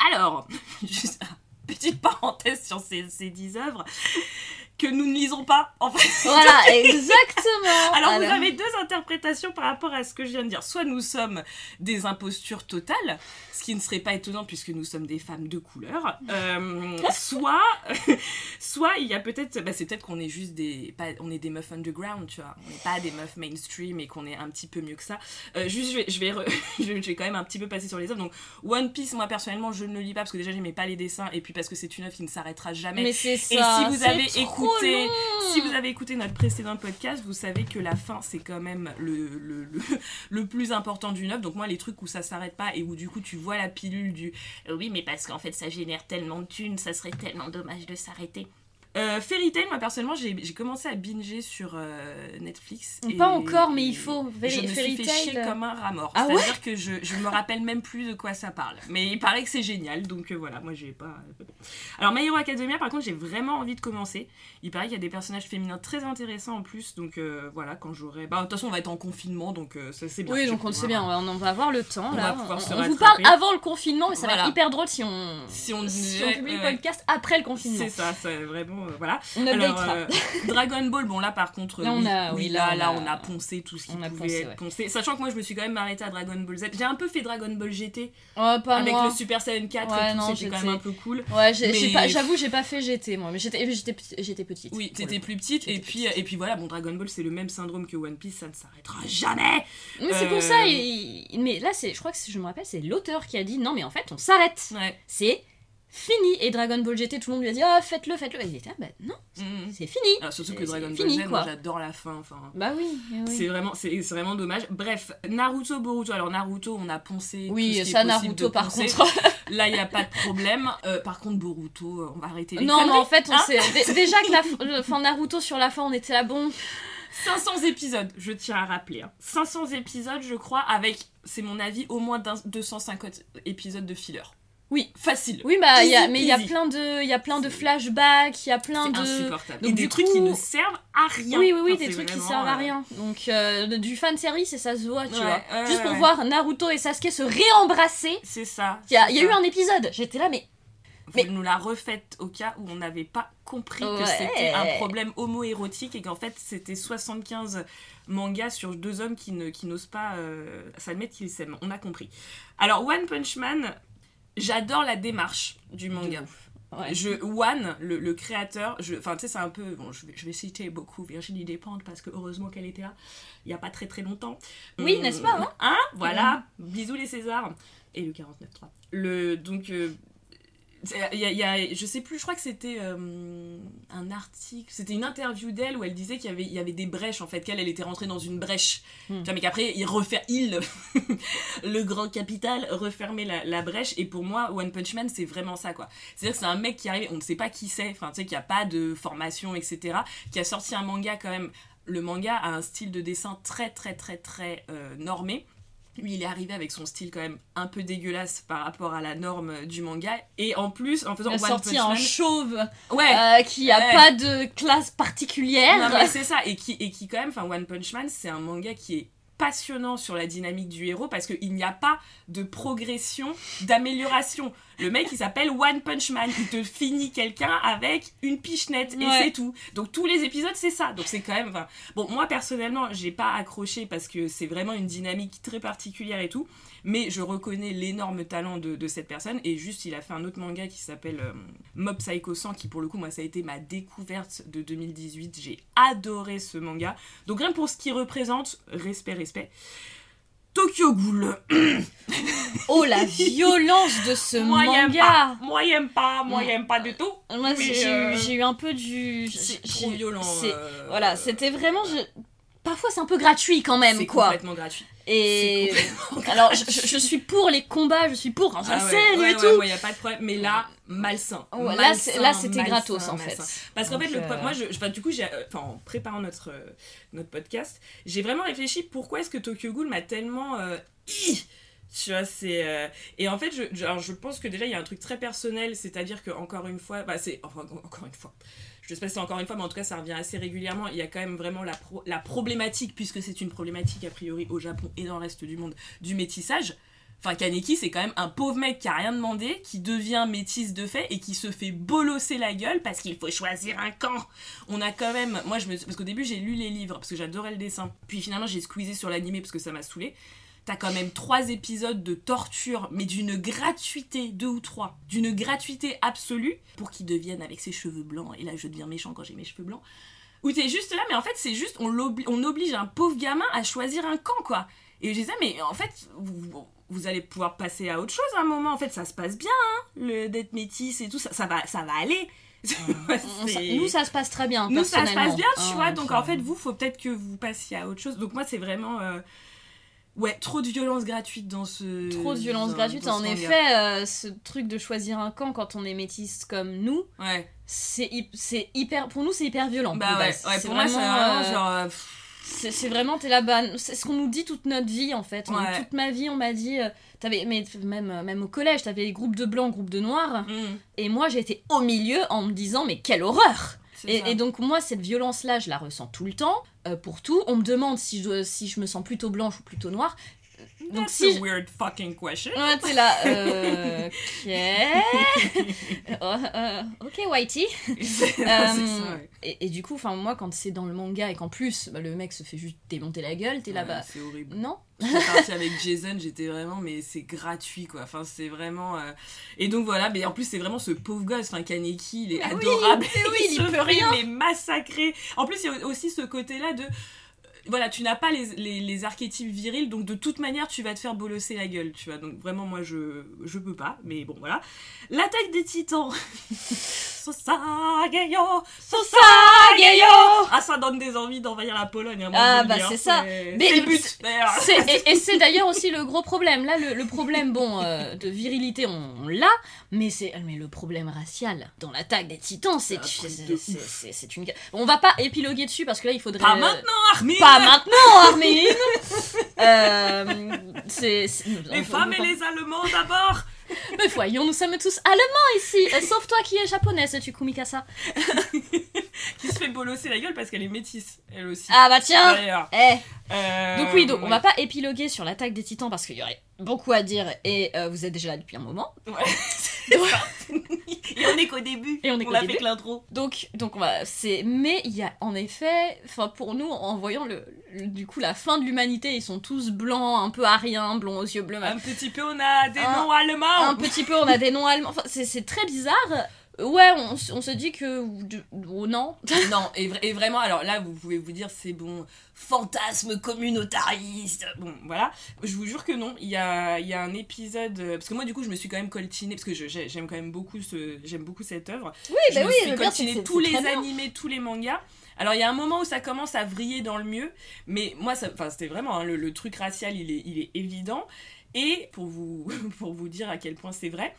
Speaker 1: Alors, juste une petite parenthèse sur ces, ces 10 œuvres que nous ne lisons pas en fait.
Speaker 2: Voilà, exactement.
Speaker 1: Alors, vous avez deux interprétations par rapport à ce que je viens de dire. Soit nous sommes des impostures totales, ce qui ne serait pas étonnant puisque nous sommes des femmes de couleur. Euh, soit, soit il y a peut-être, bah, c'est peut-être qu'on est juste des, pas, on est des meufs underground, tu vois. On n'est pas des meufs mainstream et qu'on est un petit peu mieux que ça. Euh, juste, je vais, je vais, re- je vais quand même un petit peu passer sur les œuvres. Donc, One Piece, moi personnellement, je ne le lis pas parce que déjà j'aimais pas les dessins et puis parce que c'est une œuvre qui ne s'arrêtera jamais.
Speaker 2: Mais c'est
Speaker 1: Et
Speaker 2: ça.
Speaker 1: si vous avez
Speaker 2: trop
Speaker 1: écouté, si vous avez écouté notre précédent podcast, vous savez que la fin c'est quand même le, le, le, le plus important d'une œuvre. Donc moi les trucs où ça s'arrête pas et où du coup tu vois la pilule du euh, oui mais parce qu'en fait ça génère tellement de thunes, ça serait tellement dommage de s'arrêter. Euh, Fairy Tail, moi personnellement, j'ai commencé à binger sur euh, Netflix. et-
Speaker 2: Pas encore, mais il faut.
Speaker 1: Je
Speaker 2: Fairy-
Speaker 1: me
Speaker 2: Fairy
Speaker 1: suis fait chier
Speaker 2: Tail, euh,
Speaker 1: comme un rat mort.
Speaker 2: Ah ouais
Speaker 1: C'est-à-dire que je, je me rappelle même plus de quoi ça parle. Mais il paraît que c'est génial, donc euh, voilà, moi j'ai pas. Alors My Hero Academia, par contre, j'ai vraiment envie de commencer. Il paraît qu'il y a des personnages féminins très intéressants en plus, donc euh, voilà, quand j'aurai. Bah, de toute façon, on va être en confinement, donc euh, ça c'est bien.
Speaker 2: Oui,
Speaker 1: Je
Speaker 2: donc on sait bien, on va avoir le temps
Speaker 1: On
Speaker 2: là.
Speaker 1: va pouvoir se
Speaker 2: on vous parle avant le confinement, mais ça va être hyper drôle si on,
Speaker 1: Si on,
Speaker 2: si on publie le podcast après le confinement.
Speaker 1: C'est ça, c'est vraiment. Euh, voilà.
Speaker 2: On
Speaker 1: Alors, euh, Dragon Ball, bon là par contre,
Speaker 2: Là, on
Speaker 1: oui,
Speaker 2: a-
Speaker 1: oui,
Speaker 2: oui,
Speaker 1: là,
Speaker 2: là, on a-
Speaker 1: on a poncé tout ce qui pouvait
Speaker 2: poncé,
Speaker 1: être
Speaker 2: ouais.
Speaker 1: poncé. Sachant que moi je me suis quand même arrêtée à Dragon Ball Z. J'ai un peu fait Dragon Ball GT
Speaker 2: Oh, pas
Speaker 1: avec
Speaker 2: moi.
Speaker 1: le Super Saiyan 4
Speaker 2: Ouais,
Speaker 1: et tout,
Speaker 2: non,
Speaker 1: c'était quand même un peu cool.
Speaker 2: Ouais,
Speaker 1: Mais-
Speaker 2: j'avoue, j'ai pas fait GT moi, mais j'étais j'étais petit- j'étais petite.
Speaker 1: Oui, t'étais plus petite et puis,
Speaker 2: petite.
Speaker 1: et puis voilà, bon Dragon Ball c'est le même syndrome que One Piece, ça ne s'arrêtera jamais.
Speaker 2: Mais c'est
Speaker 1: Euh,
Speaker 2: pour ça, il- il- mais là, c'est, je crois que je me rappelle, c'est l'auteur qui a dit non, mais en fait, on s'arrête.
Speaker 1: Ouais.
Speaker 2: C'est fini. Et Dragon Ball GT, tout le monde lui a dit ah, faites-le, faites-le. Et il était ah, bah non,
Speaker 1: Mhm.
Speaker 2: c'est fini.
Speaker 1: Alors surtout que Dragon Ball
Speaker 2: fini,
Speaker 1: Z, moi j'adore la fin. Enfin,
Speaker 2: Bah oui. eh oui.
Speaker 1: C'est vraiment, c'est vraiment dommage. Bref, Naruto, Boruto. Alors Naruto, on a poncé. tout ce
Speaker 2: Oui,
Speaker 1: qui est
Speaker 2: ça, Naruto, par
Speaker 1: poncer.
Speaker 2: contre.
Speaker 1: Là, il n'y a pas de problème. Euh, par contre, Boruto, euh, on va arrêter les
Speaker 2: non,
Speaker 1: conneries.
Speaker 2: en fait, on
Speaker 1: Hein
Speaker 2: déjà que la fin Naruto sur la fin, on était là bon.
Speaker 1: 500 épisodes, je tiens à rappeler. hein. 500 épisodes, je crois, avec, c'est mon avis, au moins d'un- 250 épisodes de filler.
Speaker 2: Oui.
Speaker 1: Facile.
Speaker 2: Oui, bah, y a, mais il y a plein de, il y a plein de flashbacks, il y a plein de.
Speaker 1: insupportable.
Speaker 2: Et
Speaker 1: des trucs
Speaker 2: coup-
Speaker 1: qui ne servent à rien.
Speaker 2: Oui, oui, oui,
Speaker 1: Enfin,
Speaker 2: des trucs qui servent à
Speaker 1: euh,
Speaker 2: rien. Donc, euh, du fan service, et ça se voit, tu
Speaker 1: Ouais,
Speaker 2: vois. Juste
Speaker 1: ouais,
Speaker 2: pour
Speaker 1: ouais.
Speaker 2: voir Naruto et Sasuke se réembrasser.
Speaker 1: C'est ça.
Speaker 2: Il y a, y eu un épisode, j'étais là, mais.
Speaker 1: Vous
Speaker 2: mais-
Speaker 1: nous la refaites au cas où on n'avait pas compris que c'était un problème homo-érotique et qu'en fait c'était 75 mangas sur deux hommes qui ne qui n'osent pas euh, s'admettre qu'ils s'aiment. On a compris. Alors One Punch Man, j'adore la démarche du manga.
Speaker 2: Ouais.
Speaker 1: Je, One, le, le créateur, je- enfin tu sais c'est un peu, bon je vais, je vais citer beaucoup Virginie Despentes parce que heureusement qu'elle était là il y a pas très très longtemps.
Speaker 2: Oui,
Speaker 1: Hum,
Speaker 2: n'est-ce pas, hein?
Speaker 1: Hein? Voilà, bisous les Césars et le 49.3. Le, donc euh, il y a, il y a- je sais plus, je crois que c'était euh, un article, c'était une interview d'elle où elle disait qu'il y avait, il y avait des brèches en fait, qu'elle elle était rentrée dans une brèche.
Speaker 2: Hmm.
Speaker 1: Tu vois, mais qu'après il refer, il, le grand capital, refermait la, la brèche. Et pour moi, One Punch Man c'est vraiment ça quoi. C'est-à-dire que c'est un mec qui arrive, on ne sait pas qui c'est, enfin tu sais qu'il n'y a pas de formation etc. Qui a sorti un manga quand même. Le manga a un style de dessin très très très très euh, normé. Lui, il est arrivé avec son style quand même un peu dégueulasse par rapport à la norme du manga. Et en plus, en faisant
Speaker 2: Il a
Speaker 1: One
Speaker 2: sorti
Speaker 1: Punch
Speaker 2: un
Speaker 1: Man,
Speaker 2: chauve
Speaker 1: ouais,
Speaker 2: euh, qui a
Speaker 1: Ouais.
Speaker 2: pas de classe particulière.
Speaker 1: non, mais c'est ça. Et qui, et qui quand même, enfin, One Punch Man, c'est un manga qui est passionnant sur la dynamique du héros parce qu'il n'y a pas de progression, d'amélioration. Le mec, il s'appelle One Punch Man. Il te finit quelqu'un avec une pichenette et
Speaker 2: Ouais.
Speaker 1: c'est tout. Donc tous les épisodes, c'est ça. Donc c'est quand même. Bon, moi personnellement, j'ai pas accroché parce que c'est vraiment une dynamique très particulière et tout. Mais je reconnais l'énorme talent de, de cette personne. Et juste, il a fait un autre manga qui s'appelle euh, Mob Psycho 100, qui pour le coup, moi, ça a été ma découverte de 2018. J'ai adoré ce manga. Donc rien pour ce qu'il représente, respect, respect. Tokyo Ghoul.
Speaker 2: Oh la violence de ce
Speaker 1: Moi,
Speaker 2: manga.
Speaker 1: pas. Moi, j'aime pas. Moi, j'aime pas du tout.
Speaker 2: Moi, j'ai
Speaker 1: euh,
Speaker 2: eu, j'ai eu un peu du.
Speaker 1: C'est trop violent. euh,
Speaker 2: Voilà, c'était vraiment. je- Parfois, c'est un peu gratuit quand même,
Speaker 1: C'est
Speaker 2: quoi.
Speaker 1: complètement gratuit.
Speaker 2: Et
Speaker 1: C'est complètement
Speaker 2: alors, je,
Speaker 1: gratuit.
Speaker 2: je- je suis pour les combats, je suis pour ça
Speaker 1: Ah ouais,
Speaker 2: saigne
Speaker 1: ouais,
Speaker 2: et
Speaker 1: ouais,
Speaker 2: tout.
Speaker 1: ouais, y a pas de problème. Mais là, malsain.
Speaker 2: Ouais, là,
Speaker 1: Malsain,
Speaker 2: c'est- là, c'était gratos en
Speaker 1: malsain.
Speaker 2: fait.
Speaker 1: Parce qu'en fait,
Speaker 2: Donc,
Speaker 1: le,
Speaker 2: euh,
Speaker 1: moi, je, enfin, du coup, euh, enfin, en préparant notre, euh, notre podcast, j'ai vraiment réfléchi pourquoi est-ce que Tokyo Ghoul m'a tellement. euh, hi tu vois, c'est. euh, Et en fait, je, je- alors, je pense que déjà, il y a un truc très personnel, c'est-à-dire que, encore une fois, bah, c'est. Enfin, encore une fois. Je sais pas si c'est encore une fois, mais en tout cas, ça revient assez régulièrement. Il y a quand même vraiment la, la problématique, puisque c'est une problématique a priori au Japon et dans le reste du monde, du métissage. Enfin, Kaneki, c'est quand même un pauvre mec qui a rien demandé, qui devient métisse de fait et qui se fait bolosser la gueule parce qu'il faut choisir un camp. On a quand même. Moi, je me. Parce qu'au début, j'ai lu les livres parce que j'adorais le dessin. Puis finalement, j'ai squeezé sur l'animé parce que ça m'a saoulé. T'as quand même trois épisodes de torture, mais d'une gratuité, deux ou trois, d'une gratuité absolue, pour qu'il devienne avec ses cheveux blancs. Et là, je deviens méchant quand j'ai mes cheveux blancs. Où t'es juste là, mais en fait, c'est juste, on, oblige un pauvre gamin à choisir un camp, quoi. Et je disais, mais en fait, vous, vous allez pouvoir passer à autre chose à un moment. En fait, ça se passe bien, hein, le d'être métis et tout, ça, ça, va, ça va aller.
Speaker 2: ça-
Speaker 1: C'est-
Speaker 2: nous, ça se passe très bien.
Speaker 1: nous, ça se passe bien, tu
Speaker 2: Hein,
Speaker 1: vois. Donc, en fait, vous, faut peut-être que vous passiez à autre chose. Donc, moi, c'est vraiment. euh, Ouais, trop de violence gratuite dans ce.
Speaker 2: Trop de violence
Speaker 1: dans-
Speaker 2: gratuite.
Speaker 1: dans
Speaker 2: En effet, euh, ce truc de choisir un camp quand on est métisse comme nous,
Speaker 1: Ouais.
Speaker 2: c'est hy- c'est hyper. Pour nous, c'est hyper violent.
Speaker 1: Bah ouais, pour moi, c'est
Speaker 2: vraiment, euh,
Speaker 1: genre. euh,
Speaker 2: C'est vraiment, t'es là-bas. C'est ce qu'on nous dit toute notre vie en fait. On-
Speaker 1: Ouais.
Speaker 2: Toute ma vie, on m'a dit. T'avais, mais même, même au collège, t'avais les groupes de blancs, groupes de noirs.
Speaker 1: hmm,
Speaker 2: Et moi, j'étais au milieu en me disant, mais quelle horreur! Et donc, moi, cette violence-là, je la ressens tout le temps, euh, pour tout. On me demande si je, si je me sens plutôt blanche ou plutôt noire. Donc,
Speaker 1: That's
Speaker 2: si.
Speaker 1: a weird fucking question.
Speaker 2: Ouais, t'es là. Euh, ok. Oh, euh, ok, Whitey. Euh, et, et du coup, enfin moi, quand c'est dans le manga et qu'en plus bah, le mec se fait juste démonter la gueule, t'es là
Speaker 1: Ouais,
Speaker 2: bas.
Speaker 1: C'est horrible.
Speaker 2: Non.
Speaker 1: Partie avec Jason, j'étais vraiment, mais c'est gratuit quoi. Enfin, c'est vraiment. euh, Et donc voilà, mais en plus, c'est vraiment ce pauvre gosse, enfin, Kaneki, il est
Speaker 2: Ah
Speaker 1: adorable.
Speaker 2: oui, il
Speaker 1: se
Speaker 2: peut
Speaker 1: fait,
Speaker 2: rien.
Speaker 1: mais massacré. En plus, il y a aussi ce côté-là de. Voilà, tu n'as pas les, les, les archétypes virils, donc de toute manière, tu vas te faire bolosser la gueule, tu vois. Donc vraiment, moi, je, je peux pas, mais bon, voilà. L'attaque des titans. Sosageyo Sosageyo Ah, ça donne des envies d'envahir la Pologne. hein,
Speaker 2: Ah, bah,
Speaker 1: hein.
Speaker 2: c'est ça. Mais-
Speaker 1: le but,
Speaker 2: et et c'est d'ailleurs aussi le gros problème. Là, le, le problème, bon, euh, de virilité, on, on l'a, mais c'est mais le problème racial dans l'attaque des titans, c'est
Speaker 1: c'est
Speaker 2: une. On va pas épiloguer dessus parce que là, il faudrait.
Speaker 1: Pas
Speaker 2: euh,
Speaker 1: maintenant, Armin
Speaker 2: Pas maintenant, Armin euh, c'est-
Speaker 1: Les femmes et les Allemands d'abord
Speaker 2: Mais voyons, nous sommes tous allemands ici, euh, sauf toi qui es japonaise, tu Kumikasa.
Speaker 1: Qui se fait bolosser la gueule parce qu'elle est métisse, elle aussi.
Speaker 2: Ah bah tiens. Eh
Speaker 1: Euh,
Speaker 2: Donc oui, donc on va pas épiloguer sur l'attaque des titans parce qu'il y aurait beaucoup à dire et euh, vous êtes déjà là depuis un moment.
Speaker 1: Ouais, ça. Et on est qu'au début.
Speaker 2: Et on est qu'au
Speaker 1: a
Speaker 2: début.
Speaker 1: fait que l'intro.
Speaker 2: Donc, donc on va, c'est, mais il y a en effet, enfin pour nous, en voyant le, le- du coup la fin de l'humanité, ils sont tous blancs, un peu ariens, blonds aux yeux bleus,
Speaker 1: Un petit peu, on a des
Speaker 2: Un-
Speaker 1: noms allemands.
Speaker 2: un petit peu, on a des noms allemands, enfin c'est, c'est très bizarre. Ouais, on, se dit que oh, non.
Speaker 1: Non, et, vra- et vraiment, alors là, vous pouvez vous dire, c'est bon, fantasme communautariste. Bon, voilà. Je vous jure que non. Il y a, il y a un épisode. euh, Parce que moi, du coup, je me suis quand même coltiné. Parce que je- j'ai- j'aime quand même beaucoup, ce, j'aime beaucoup cette œuvre.
Speaker 2: Oui,
Speaker 1: je
Speaker 2: bah
Speaker 1: me
Speaker 2: oui,
Speaker 1: suis
Speaker 2: le bien, c'est
Speaker 1: coltiné
Speaker 2: que c'est-
Speaker 1: tous les animés, tous les mangas. Alors il y a un moment où ça commence à vriller dans le mieux, mais moi, c'était vraiment hein, le, le truc racial, il est, il est évident. Et pour vous, pour vous dire à quel point c'est vrai,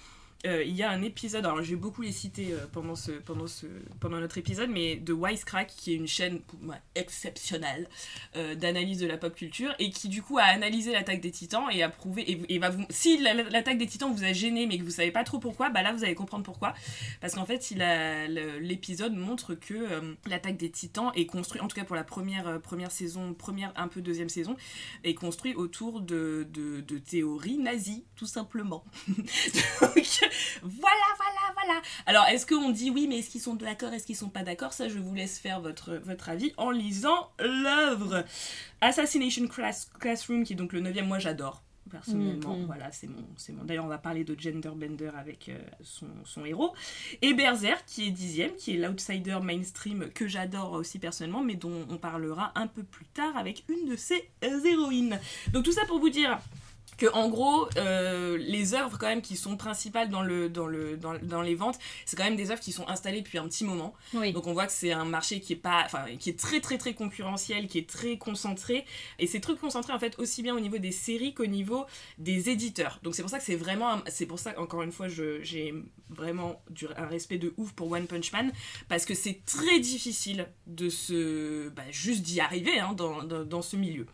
Speaker 1: euh, il y a un épisode, alors je vais beaucoup les citer euh, pendant, ce, pendant, ce, pendant notre épisode, mais de Wisecrack, qui est une chaîne pour moi exceptionnelle euh, d'analyse de la pop culture, et qui du coup a analysé l'attaque des titans et a prouvé, et, va vous, si la- l'attaque des titans vous a gêné mais que vous savez pas trop pourquoi, bah là vous allez comprendre pourquoi. Parce qu'en fait, l'épisode montre que l'attaque des titans est construit, en tout cas pour la première, première saison, première, un peu deuxième saison, est construit autour de, de, de théories nazies, tout simplement. Donc, voilà, voilà, voilà. Alors, est-ce qu'on dit oui, mais est-ce qu'ils sont d'accord, est-ce qu'ils sont pas d'accord? Ça, je vous laisse faire votre, votre avis en lisant l'œuvre. Assassination Class- Classroom, qui est donc le 9 moi j'adore. Personnellement,
Speaker 2: Mhm.
Speaker 1: voilà, c'est mon, c'est mon. D'ailleurs, on va parler de Genderbender avec euh, son, son héros. Et Berserk, qui est dixième, qui est l'outsider mainstream que j'adore aussi personnellement, mais dont on parlera un peu plus tard avec une de ses euh, héroïnes. Donc tout ça pour vous dire que en gros euh, les œuvres quand même qui sont principales dans le dans le dans, dans les ventes c'est quand même des œuvres qui sont installées depuis un petit moment.
Speaker 2: Oui.
Speaker 1: donc on voit que c'est un marché qui est pas enfin qui est très très très concurrentiel qui est très concentré. Et c'est très concentré en fait aussi bien au niveau des séries qu'au niveau des éditeurs. Donc c'est pour ça que c'est vraiment c'est pour ça encore une fois j'ai vraiment du, un respect de ouf pour One Punch Man parce que c'est très difficile de se bah, juste d'y arriver hein, dans, dans, dans ce milieu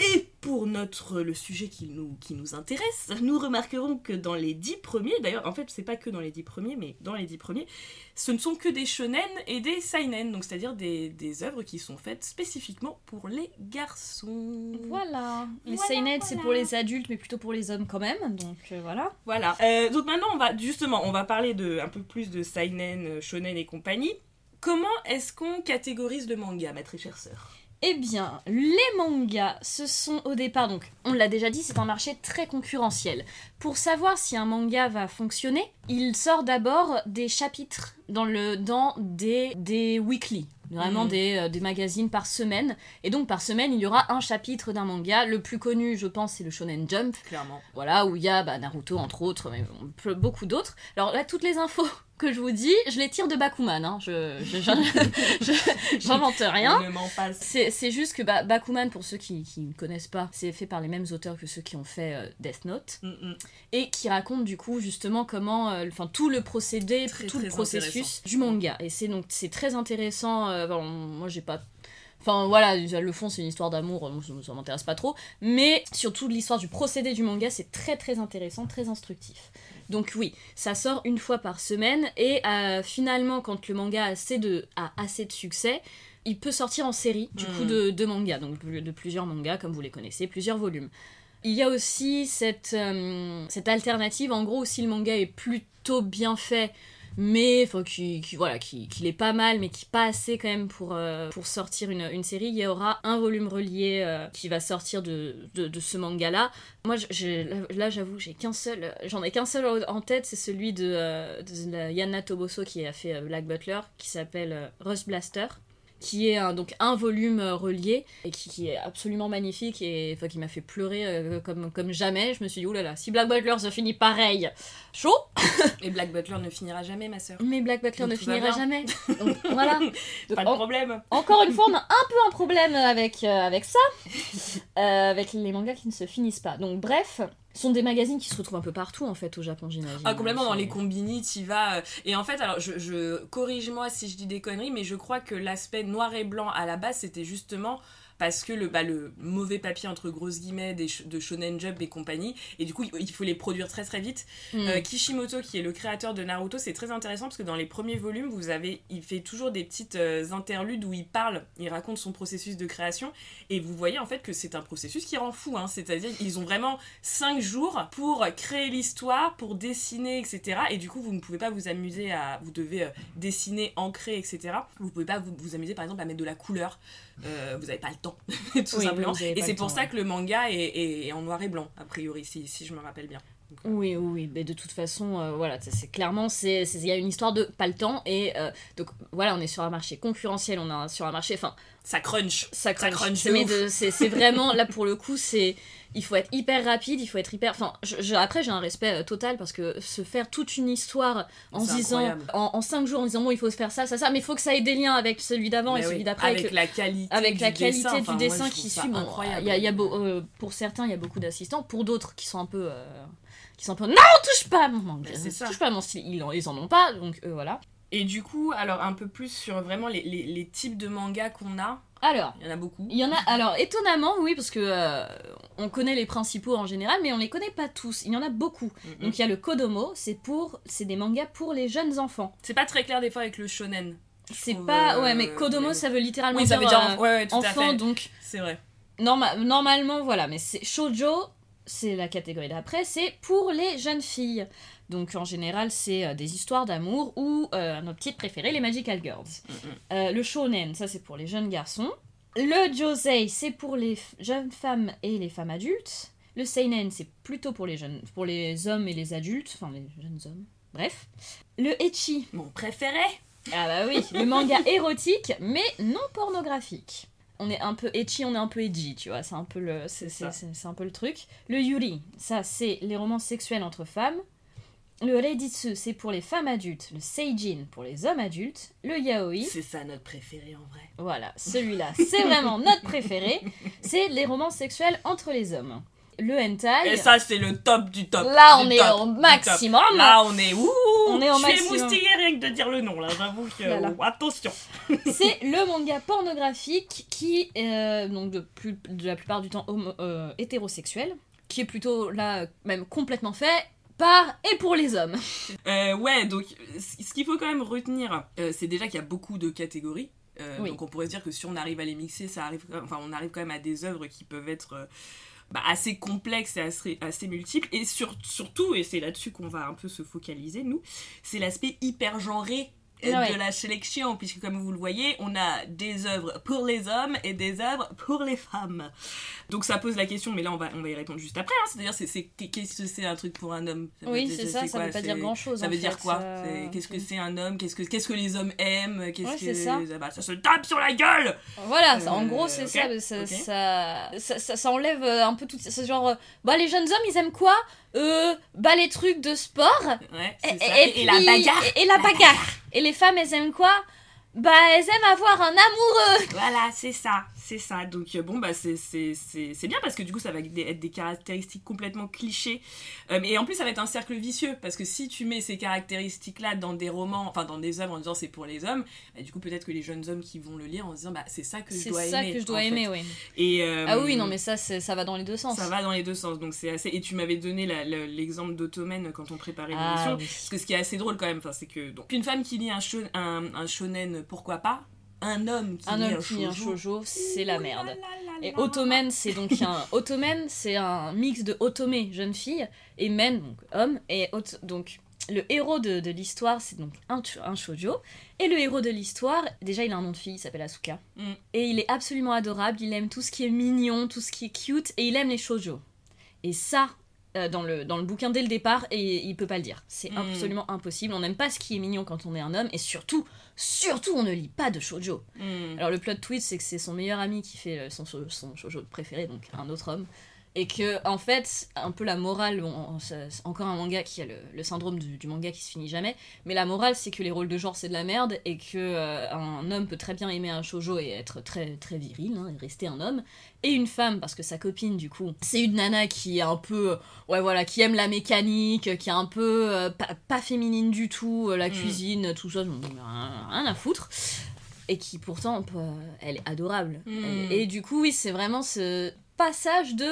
Speaker 1: et pour notre le sujet qui nous, qui nous intéresse, nous remarquerons que dans les dix premiers, d'ailleurs en fait c'est pas que dans les dix premiers, mais dans les dix premiers, ce ne sont que des shonen et des seinen, donc c'est-à-dire des, des œuvres qui sont faites spécifiquement pour les garçons.
Speaker 2: Voilà. Les
Speaker 1: Voilà,
Speaker 2: seinen, c'est pour les adultes, mais plutôt pour les hommes quand même. Donc euh, voilà.
Speaker 1: Voilà. Euh, donc maintenant, on va justement, on va parler de un peu plus de seinen, shonen et compagnie. Comment est-ce qu'on catégorise le manga, ma très chère sœur?
Speaker 2: Eh bien, les mangas, ce sont au départ, donc on l'a déjà dit, c'est un marché très concurrentiel. Pour savoir si un manga va fonctionner, il sort d'abord des chapitres dans, le, dans des, des weekly, vraiment des, euh, des magazines par semaine. Et donc par semaine, il y aura un chapitre d'un manga. Le plus connu, je pense, c'est le Shonen Jump,
Speaker 1: Clairement.
Speaker 2: voilà, où il y a bah, Naruto entre autres, mais beaucoup d'autres. Alors là, toutes les infos que je vous dis, je les tire de Bakuman. Hein. Je, j'invente rien. C'est juste que bah, Bakuman, pour ceux qui qui ne connaissent pas, c'est fait par les mêmes auteurs que ceux qui ont fait euh, Death Note.
Speaker 1: Mm, mm.
Speaker 2: et qui raconte du coup justement comment euh, enfin tout le procédé
Speaker 1: Très,
Speaker 2: tout le processus du manga et c'est donc c'est très intéressant euh, bon, moi j'ai pas Enfin voilà, le fond c'est une histoire d'amour, ça, m'intéresse pas trop, mais surtout l'histoire du procédé du manga c'est très très intéressant, très instructif. Donc oui, ça sort une fois par semaine et euh, finalement quand le manga a assez de, a assez de succès, il peut sortir en série du coup
Speaker 1: Mm.
Speaker 2: de, de mangas, donc de plusieurs mangas comme vous les connaissez, plusieurs volumes. Il y a aussi cette, euh, cette alternative, en gros, si le manga est plutôt bien fait, mais enfin, qui, qui- voilà, qui, qu'il est pas mal, mais qui pas assez quand même pour, euh, pour sortir une, une série, il y aura un volume relié euh, qui va sortir de, de, ce manga-là. Moi, je- j'ai- là, là, j'avoue, j'ai qu'un seul, j'en ai qu'un seul en tête, c'est celui de, euh, de Yana Toboso qui a fait Black Butler, qui s'appelle Rust Blaster qui est un, donc un volume euh, relié et qui, qui est absolument magnifique et enfin, qui m'a fait pleurer euh, comme, comme jamais. Je me suis dit, oulala, si Black Butler se finit pareil, chaud,
Speaker 1: Et Black Butler ne finira jamais, ma sœur.
Speaker 2: mais Black Butler
Speaker 1: Donc
Speaker 2: ne finira jamais. Donc voilà.
Speaker 1: Pas de
Speaker 2: en-
Speaker 1: problème.
Speaker 2: encore une fois, on a un peu un problème avec, euh, avec ça, euh, avec les mangas qui ne se finissent pas. Donc bref, sont des magazines qui se retrouvent un peu partout en fait au Japon, j'imagine.
Speaker 1: Ah, complètement dans les combini, t'y vas. euh, Et en fait, alors, je, je- corrige-moi si je dis des conneries, mais je crois que l'aspect noir et blanc à la base, c'était justement parce que le, bah, le mauvais papier entre grosses guillemets des de Shonen Jump et compagnie, et du coup, il il faut les produire très très vite.
Speaker 2: Mm.
Speaker 1: Euh, Kishimoto, qui est le créateur de Naruto, c'est très intéressant parce que dans les premiers volumes, vous avez, il fait toujours des petites euh, interludes où il parle, il raconte son processus de création, et vous voyez en fait que c'est un processus qui rend fou. Hein, C'est-à-dire ils ont vraiment 5 jours pour créer l'histoire, pour dessiner, etc. Et du coup, vous ne pouvez pas vous amuser à, vous devez euh, dessiner, ancrer, etc. Vous pouvez pas vous, vous amuser par exemple à mettre de la couleur. Euh, vous n'avez pas le temps, tout
Speaker 2: Oui,
Speaker 1: simplement. Et c'est pour
Speaker 2: temps,
Speaker 1: ça
Speaker 2: ouais.
Speaker 1: que le manga est, en noir et blanc, a priori, si, si je me rappelle bien.
Speaker 2: Oui, oui, oui, mais de toute façon, euh, voilà, c'est- clairement, il y a une histoire de pas le temps et euh, donc voilà, on est sur un marché concurrentiel, on est sur un marché, enfin,
Speaker 1: Ça crunch.
Speaker 2: ça crunch, mais c'est vraiment là pour le coup, c'est il faut être hyper rapide, il faut être hyper, enfin, je- je- après j'ai un respect euh, total parce que se faire toute une histoire en disant, en, en cinq jours en disant bon, il faut se faire ça, ça, ça, mais il faut que ça ait des liens avec celui d'avant et celui d'après,
Speaker 1: avec
Speaker 2: que-
Speaker 1: la qualité
Speaker 2: avec
Speaker 1: du
Speaker 2: la qualité
Speaker 1: dessin,
Speaker 2: du
Speaker 1: enfin, moi,
Speaker 2: dessin
Speaker 1: je
Speaker 2: qui suit. Bon,
Speaker 1: incroyable.
Speaker 2: il y a, y a beau- euh, pour certains, il y a beaucoup d'assistants. Pour d'autres, qui sont un peu, euh, qui sont un peu, non, touche pas à mon manga,
Speaker 1: Mais c'est ça.
Speaker 2: touche pas à mon style. Ils, en- ils en ont pas, donc euh, voilà.
Speaker 1: Et du coup, alors un peu plus sur vraiment les, les- les types de mangas qu'on a.
Speaker 2: Alors,
Speaker 1: Il y en a beaucoup.
Speaker 2: il y en a. Alors, étonnamment, oui, parce que euh, on connaît les principaux en général, mais on les connaît pas tous. Il y en a beaucoup.
Speaker 1: Mhm.
Speaker 2: Donc il y a le Kodomo, c'est pour, c'est des mangas pour les jeunes enfants.
Speaker 1: C'est pas très clair des fois avec le shonen.
Speaker 2: C'est pas,
Speaker 1: euh,
Speaker 2: ouais, mais Kodomo, ça veut littéralement
Speaker 1: Oui, ça veut
Speaker 2: dire,
Speaker 1: dire
Speaker 2: euh,
Speaker 1: ouais, ouais, tout à
Speaker 2: enfant,
Speaker 1: fait.
Speaker 2: donc
Speaker 1: C'est vrai.
Speaker 2: Norma- normalement, voilà, mais c'est shoujo, c'est la catégorie d'après, c'est pour les jeunes filles. Donc en général, c'est euh, des histoires d'amour ou euh, nos petites préférées, les Magical Girls. Euh, le shonen, ça c'est pour les jeunes garçons. Le josei, c'est pour les f- jeunes femmes et les femmes adultes. Le seinen, c'est plutôt pour les jeunes, pour les hommes et les adultes, enfin les jeunes hommes. Bref. Le ecchi,
Speaker 1: Mon préféré
Speaker 2: ah bah oui, le manga érotique, mais non pornographique. On est un peu etchi, on est un peu edgy, tu vois, c'est un peu le, c'est,
Speaker 1: C'est ça.
Speaker 2: c'est- c'est un peu le truc. Le yuri, ça c'est les romans sexuels entre femmes. Le reiditsu, c'est pour les femmes adultes. Le seijin, pour les hommes adultes. Le yaoi,
Speaker 1: C'est ça notre préféré en vrai.
Speaker 2: voilà, celui-là, c'est vraiment notre préféré. C'est les romans sexuels entre les hommes. Le hentai,
Speaker 1: Et ça, c'est le top du top.
Speaker 2: là on
Speaker 1: du
Speaker 2: est
Speaker 1: top,
Speaker 2: au maximum.
Speaker 1: Là, on est ouh
Speaker 2: On est au
Speaker 1: Je suis
Speaker 2: maximum.
Speaker 1: émoustillée rien que de dire le nom là. J'avoue que
Speaker 2: Voilà.
Speaker 1: oh, attention.
Speaker 2: c'est le manga pornographique qui est donc de, plus, de la plupart du temps homo- euh, hétérosexuel, qui est plutôt là euh, même complètement fait par et pour les hommes.
Speaker 1: Euh, ouais, donc ce qu'il faut quand même retenir, euh, c'est déjà qu'il y a beaucoup de catégories. Euh,
Speaker 2: Oui.
Speaker 1: Donc on pourrait se dire que si on arrive à les mixer, ça arrive, enfin on arrive quand même à des œuvres qui peuvent être bah, assez complexes et assez, assez multiples. Et sur- surtout, et c'est là-dessus qu'on va un peu se focaliser nous, c'est l'aspect hyper genré euh,
Speaker 2: Ouais.
Speaker 1: de la sélection, puisque comme vous le voyez, on a des œuvres pour les hommes et des œuvres pour les femmes. Donc ça pose la question, mais là on va, on va y répondre juste après. hein. C'est-à-dire, c'est, qu'est-ce que c'est un truc pour un homme? Ça
Speaker 2: Oui, c'est ça, ça veut pas dire grand-chose,
Speaker 1: Ça veut dire quoi?
Speaker 2: euh,
Speaker 1: C'est- Qu'est-ce que
Speaker 2: c'est-
Speaker 1: un homme? Qu'est-ce que, qu'est-ce que les hommes aiment? Qu'est-ce
Speaker 2: Ouais,
Speaker 1: que
Speaker 2: c'est ça.
Speaker 1: Ah bah, ça se tape sur la gueule
Speaker 2: Voilà, ça- en
Speaker 1: Euh,
Speaker 2: gros, c'est
Speaker 1: ok,
Speaker 2: ça, mais ça,
Speaker 1: ok.
Speaker 2: ça, ça, ça- ça enlève euh, un peu tout. C'est genre, euh, bah, les jeunes hommes, ils aiment quoi? Euh, Bah, les trucs de sport.
Speaker 1: Ouais,
Speaker 2: Et, et- et
Speaker 1: la bagarre
Speaker 2: Et, et la bagarre. Et les femmes, elles aiment quoi? Bah, elles aiment avoir un amoureux.
Speaker 1: Voilà, c'est ça, c'est ça. Donc euh, bon, bah c'est c'est- c'est c'est bien parce que du coup ça va être des, caractéristiques complètement clichés. Euh, et en plus ça va être un cercle vicieux parce que si tu mets ces caractéristiques-là dans des romans, enfin dans des œuvres en disant c'est pour les hommes, bah, du coup peut-être que les jeunes hommes qui vont le lire en se disant bah c'est ça que je
Speaker 2: C'est
Speaker 1: dois
Speaker 2: ça
Speaker 1: aimer.
Speaker 2: que je dois aimer, oui.
Speaker 1: Et, euh,
Speaker 2: Ah oui, non, mais ça, c'est- ça va dans les deux sens.
Speaker 1: ça va dans les deux sens. Donc c'est assez. Et tu m'avais donné l'exemple d'Ottomen quand on préparait
Speaker 2: Ah
Speaker 1: l'émission.
Speaker 2: oui.
Speaker 1: Parce que ce qui est assez drôle quand même, enfin, c'est que donc une femme qui lit un, un shonen, pourquoi pas Un homme qui
Speaker 2: Un
Speaker 1: lit
Speaker 2: homme
Speaker 1: un
Speaker 2: qui lit un
Speaker 1: shoujo,
Speaker 2: c'est la merde. Et
Speaker 1: là.
Speaker 2: Ottomen, c'est donc un. Ottomen, c'est un mix de Otome, jeune fille, et Men, donc homme. Et Ot- donc, le héros de, de l'histoire, c'est donc un, un shoujo. Et le héros de l'histoire, déjà, il a un nom de fille, il s'appelle Asuka.
Speaker 1: Mm.
Speaker 2: Et il est absolument adorable, il aime tout ce qui est mignon, tout ce qui est cute, et il aime les shoujo. Et ça, euh, dans, le, dans le bouquin dès le départ, et il peut pas le dire. C'est
Speaker 1: Mm.
Speaker 2: absolument impossible. On n'aime pas ce qui est mignon quand on est un homme, et surtout, surtout, on ne lit pas de shoujo.
Speaker 1: Hmm.
Speaker 2: Alors le plot twist, c'est que c'est son meilleur ami qui fait euh, son, son shoujo préféré, donc un autre homme. Et que, en fait, un peu la morale, bon, c'est c'est encore un manga qui a le, le syndrome du, du manga qui se finit jamais, mais la morale, c'est que les rôles de genre, c'est de la merde, et que euh, un homme peut très bien aimer un shoujo et être très, très viril, hein, et rester un homme, et une femme, parce que sa copine, du coup, c'est une nana qui est un peu, ouais, voilà, qui aime la mécanique, qui est un peu euh, pas, pas féminine du tout, euh, la
Speaker 1: Mm.
Speaker 2: cuisine, tout ça, rien, à foutre et qui pourtant elle est adorable
Speaker 1: Mm.
Speaker 2: et, et du coup oui c'est vraiment ce passage de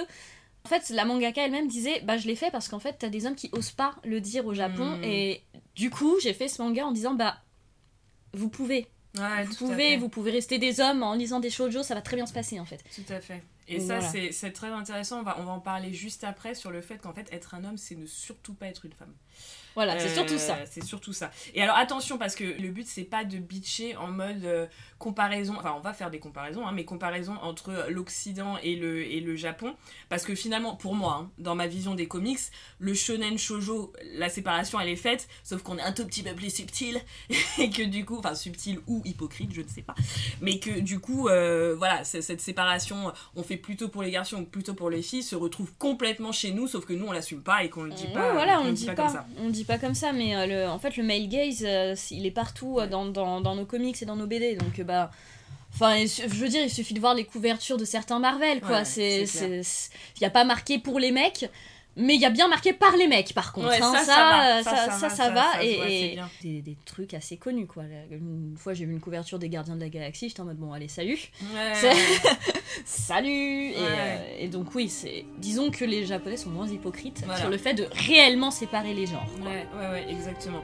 Speaker 2: en fait la mangaka elle-même disait bah je l'ai fait parce qu'en fait t'as des hommes qui osent pas le dire au Japon
Speaker 1: Mm.
Speaker 2: et du coup j'ai fait ce manga en disant bah vous pouvez
Speaker 1: Ouais,
Speaker 2: vous pouvez vous pouvez rester des hommes en lisant des shoujo ça va très bien se passer en fait
Speaker 1: Tout à fait. Et ça, c'est très intéressant. On va, on va en parler juste après sur le fait qu'en fait, être un homme, c'est ne surtout pas être une femme.
Speaker 2: Voilà c'est
Speaker 1: Euh,
Speaker 2: surtout ça
Speaker 1: C'est surtout ça. Et alors attention parce que le but c'est pas de bitcher en mode euh, comparaison. Enfin, on va faire des comparaisons, hein, mais comparaison entre l'Occident et le, et le Japon. Parce que finalement, pour moi, hein, dans ma vision des comics, le shonen shojo, la séparation elle est faite, sauf qu'on est un tout petit peu plus subtil et que du coup, enfin subtil ou hypocrite, je ne sais pas, mais que du coup, euh, voilà, cette séparation, on fait plutôt pour les garçons ou plutôt pour les filles, se retrouve complètement chez nous, sauf que nous on l'assume pas et qu'on le dit
Speaker 2: Ouais,
Speaker 1: pas.
Speaker 2: voilà, on
Speaker 1: le
Speaker 2: dit
Speaker 1: comme
Speaker 2: pas.
Speaker 1: ça.
Speaker 2: On le dit pas comme ça, mais euh, le, en fait, le male gaze, euh, il est partout euh, dans, dans, dans nos comics et dans nos BD. Donc, bah. Enfin, je veux dire, il suffit de voir les couvertures de certains Marvel, quoi.
Speaker 1: Ouais,
Speaker 2: c'est,
Speaker 1: c'est
Speaker 2: c'est, il y a pas marqué pour les mecs, mais il y a bien marqué par les mecs, par contre.
Speaker 1: Ouais,
Speaker 2: hein.
Speaker 1: ça,
Speaker 2: ça,
Speaker 1: ça va, ça,
Speaker 2: ça,
Speaker 1: va,
Speaker 2: et, des, des trucs assez connus, quoi. Une fois, j'ai vu une couverture des Gardiens de la Galaxie, j'étais en mode bon, allez, salut.
Speaker 1: Ouais.
Speaker 2: Salut et,
Speaker 1: Ouais.
Speaker 2: euh, et donc oui, c'est disons que les Japonais sont moins hypocrites
Speaker 1: Voilà.
Speaker 2: sur le fait de réellement séparer les genres.
Speaker 1: Ouais, ouais, ouais, exactement.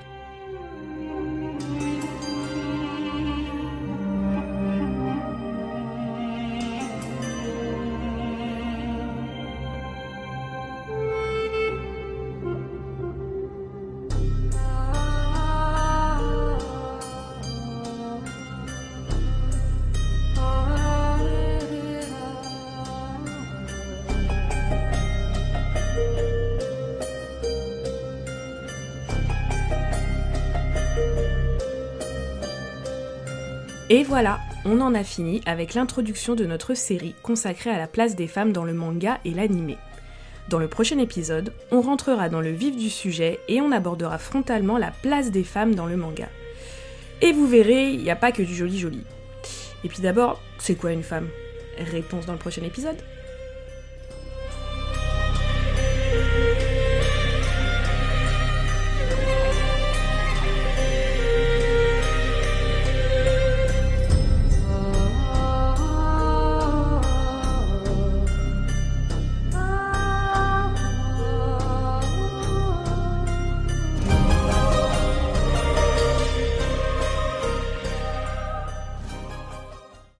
Speaker 4: Et voilà, on en a fini avec l'introduction de notre série consacrée à la place des femmes dans le manga et l'anime. Dans le prochain épisode, on rentrera dans le vif du sujet et on abordera frontalement la place des femmes dans le manga. Et vous verrez, il n'y a pas que du joli joli. Et puis d'abord, c'est quoi une femme? Réponse dans le prochain épisode.